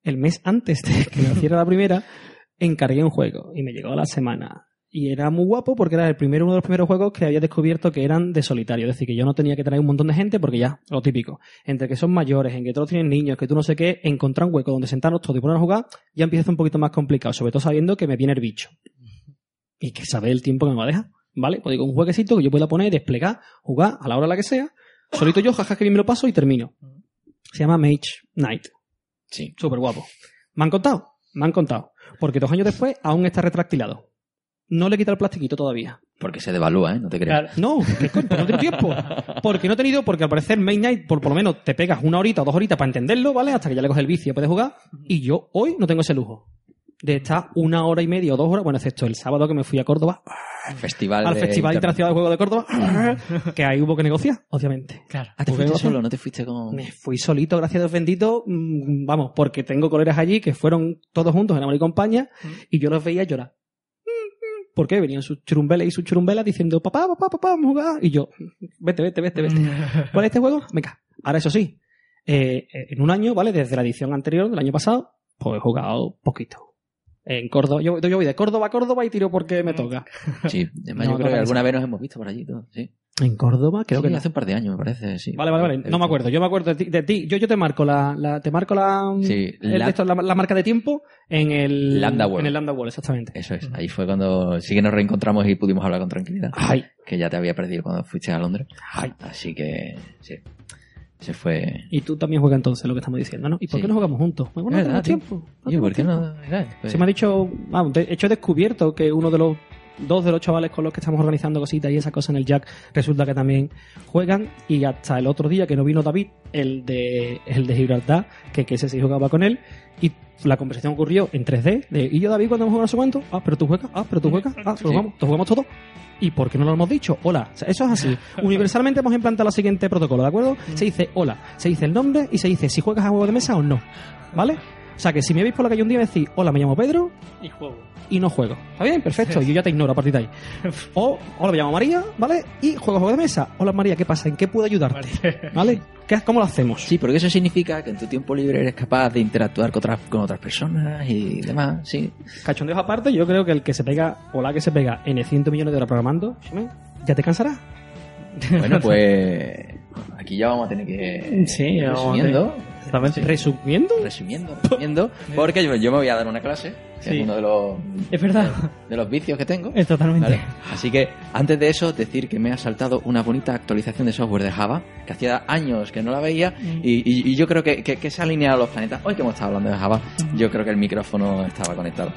El mes antes de que naciera la primera, encargué un juego y me llegó a la semana. Y era muy guapo porque era el primero, uno de los primeros juegos que había descubierto que eran de solitario. Es decir, que yo no tenía que traer un montón de gente porque ya, lo típico. Entre que son mayores, en que todos tienen niños, que tú no sé qué, encontrar un hueco donde sentarnos todos y poner a jugar, ya empieza un poquito más complicado. Sobre todo sabiendo que me viene el bicho. Y que sabe el tiempo que me va a dejar. ¿Vale? Pues digo, un jueguecito que yo pueda poner, desplegar, jugar a la hora la que sea, solito yo, jaja, que bien me lo paso y termino. Se llama Mage Knight. Sí. Súper guapo. ¿Me han contado? Me han contado. Porque dos años después aún está retractilado. No le quita el plastiquito todavía. Porque se devalúa, ¿eh? No te creas. Claro. No, ¿qué coño? Porque no tengo tiempo. Porque no he tenido, porque al parecer Mage Knight, por, por lo menos te pegas una horita o dos horitas para entenderlo, ¿vale? Hasta que ya le coges el vicio y puedes jugar. Y yo hoy no tengo ese lujo. De estar una hora y media o dos horas, bueno, excepto el sábado que me fui a Córdoba, Festival al de Festival. Internacional de Juegos de Córdoba, que ahí hubo que negociar, obviamente. Claro. Ah, te fuiste solo, no te fuiste con... Me fui solito, gracias a Dios bendito, mm, vamos, porque tengo colegas allí que fueron todos juntos en amor y compañía, y yo los veía llorar. ¿Por qué? Venían sus churumbeles y sus churumbelas diciendo, papá, papá, papá, vamos a jugar. Y yo, vete, vete, vete, vete. ¿Cuál es este juego? Venga. Ahora, eso sí, eh, en un año, ¿vale? Desde la edición anterior, del año pasado, pues he jugado poquito. En Córdoba, yo, yo voy de Córdoba a Córdoba y tiro porque me toca. Sí, además No, yo creo no que alguna vez nos hemos visto por allí, y todo, sí. En Córdoba, creo Sí, que hace un par de años, me parece, sí. Vale, vale, vale. No me acuerdo. Yo me acuerdo de ti. de ti. Yo, yo te marco la, la- te marco la, Sí, el de la- esto, la, la marca de tiempo en el Lambda World. En el Lambda World, exactamente. Eso es, ahí fue cuando sí que nos reencontramos y pudimos hablar con tranquilidad. Ay, Que ya te había perdido cuando fuiste a Londres. ay. Así que, sí. Se fue... Y tú también juegas entonces lo que estamos diciendo, ¿no? ¿Y por Sí. qué no jugamos juntos? Bueno, no tenemos tiempo. No Oye, ¿por qué tiempo. no? Mira, pues- Se me ha dicho, vamos, de hecho he descubierto que uno de los dos de los chavales con los que estamos organizando cositas y esas cosas en el Jack resulta que también juegan y hasta el otro día que no vino David, el de, el de Gibraltar, que, que ese sí jugaba con él y la conversación ocurrió en 3D de, y yo David cuando hemos jugado no sé cuánto, ah, pero tú juegas, ah, pero tú juegas, ah, pero jugamos, tú jugamos todo. ¿Y por qué no lo hemos dicho? Hola. O sea, eso es así. Universalmente hemos implantado el siguiente protocolo, ¿de acuerdo? Se dice hola, se dice el nombre y se dice si juegas a juego de mesa o no. ¿Vale? O sea, que si me veis por la calle un día me decís, hola, me llamo Pedro Y juego. y no juego. ¿Está bien? Perfecto. Y yo ya te ignoro a partir de ahí. O, hola, me llamo María, ¿vale? Y juego juego de mesa. Hola, María, ¿qué pasa? ¿En qué puedo ayudarte? ¿Vale? ¿Qué, ¿Cómo lo hacemos? Sí, porque eso significa que en tu tiempo libre eres capaz de interactuar con otras, con otras personas y demás, sí. Cachondeos aparte, yo creo que el que se pega, o la que se pega N 100 millones de horas programando, ya te cansará. Bueno, pues aquí ya vamos a tener que Sí, ya vamos a resumiendo, Exactamente. Resumiendo, resumiendo, resumiendo, porque yo, yo me voy a dar una clase, Sí. es uno de los Es verdad. de los vicios que tengo. Es totalmente. ¿vale? Así que antes de eso, decir que me ha saltado una bonita actualización de software de Java, que hacía años que no la veía, Mm. y, y- y yo creo que, que- que se ha alineado los planetas. Hoy que hemos estado hablando de Java, yo creo que el micrófono estaba conectado.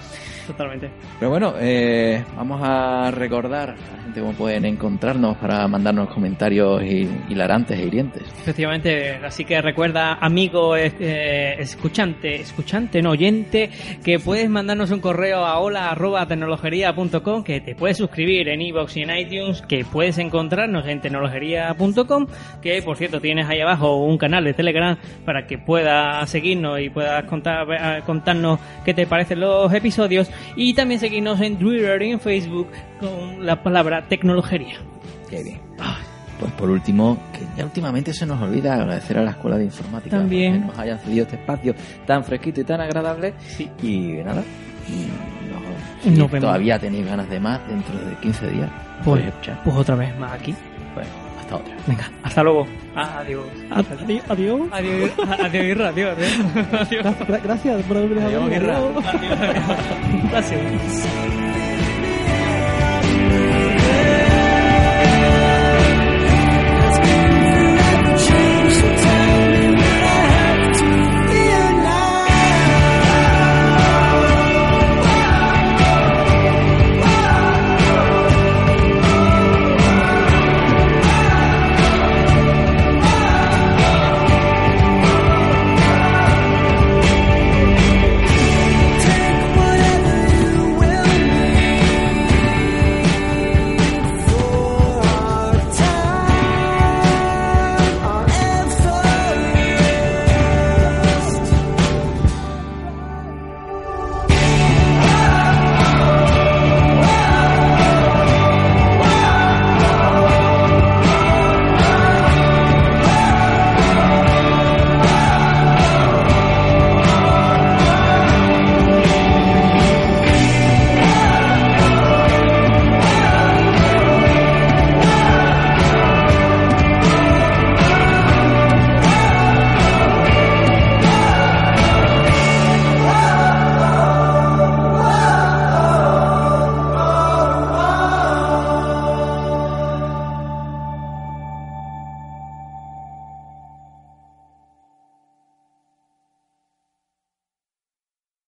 Totalmente. Pero bueno, eh, vamos a recordar a la gente cómo pueden encontrarnos para mandarnos comentarios hi- hilarantes e hirientes. Efectivamente, así que recuerda, amigo eh, eh, escuchante, escuchante, no oyente, que puedes un correo a hola arroba tecnologería.com, que te puedes suscribir en iVoox y en iTunes, que puedes encontrarnos en tecnologería.com, que por cierto tienes ahí abajo un canal de Telegram para que puedas seguirnos y puedas contar, eh, contarnos qué te parecen los episodios, y también seguirnos en Twitter y en Facebook con la palabra tecnologería. Qué bien. Pues por último, que ya últimamente se nos olvida agradecer a la Escuela de Informática También. que nos hayan cedido este espacio tan fresquito y tan agradable. Sí. Y nada, y si todavía tenéis ganas de más dentro de 15 días. Pues, pues otra vez más aquí. Pues, hasta otra. Venga, hasta luego. Adiós. adiós. adiós. Adiós, adiós, adiós, adiós. Adiós. Gracias, por. Adiós, adiós. Gracias.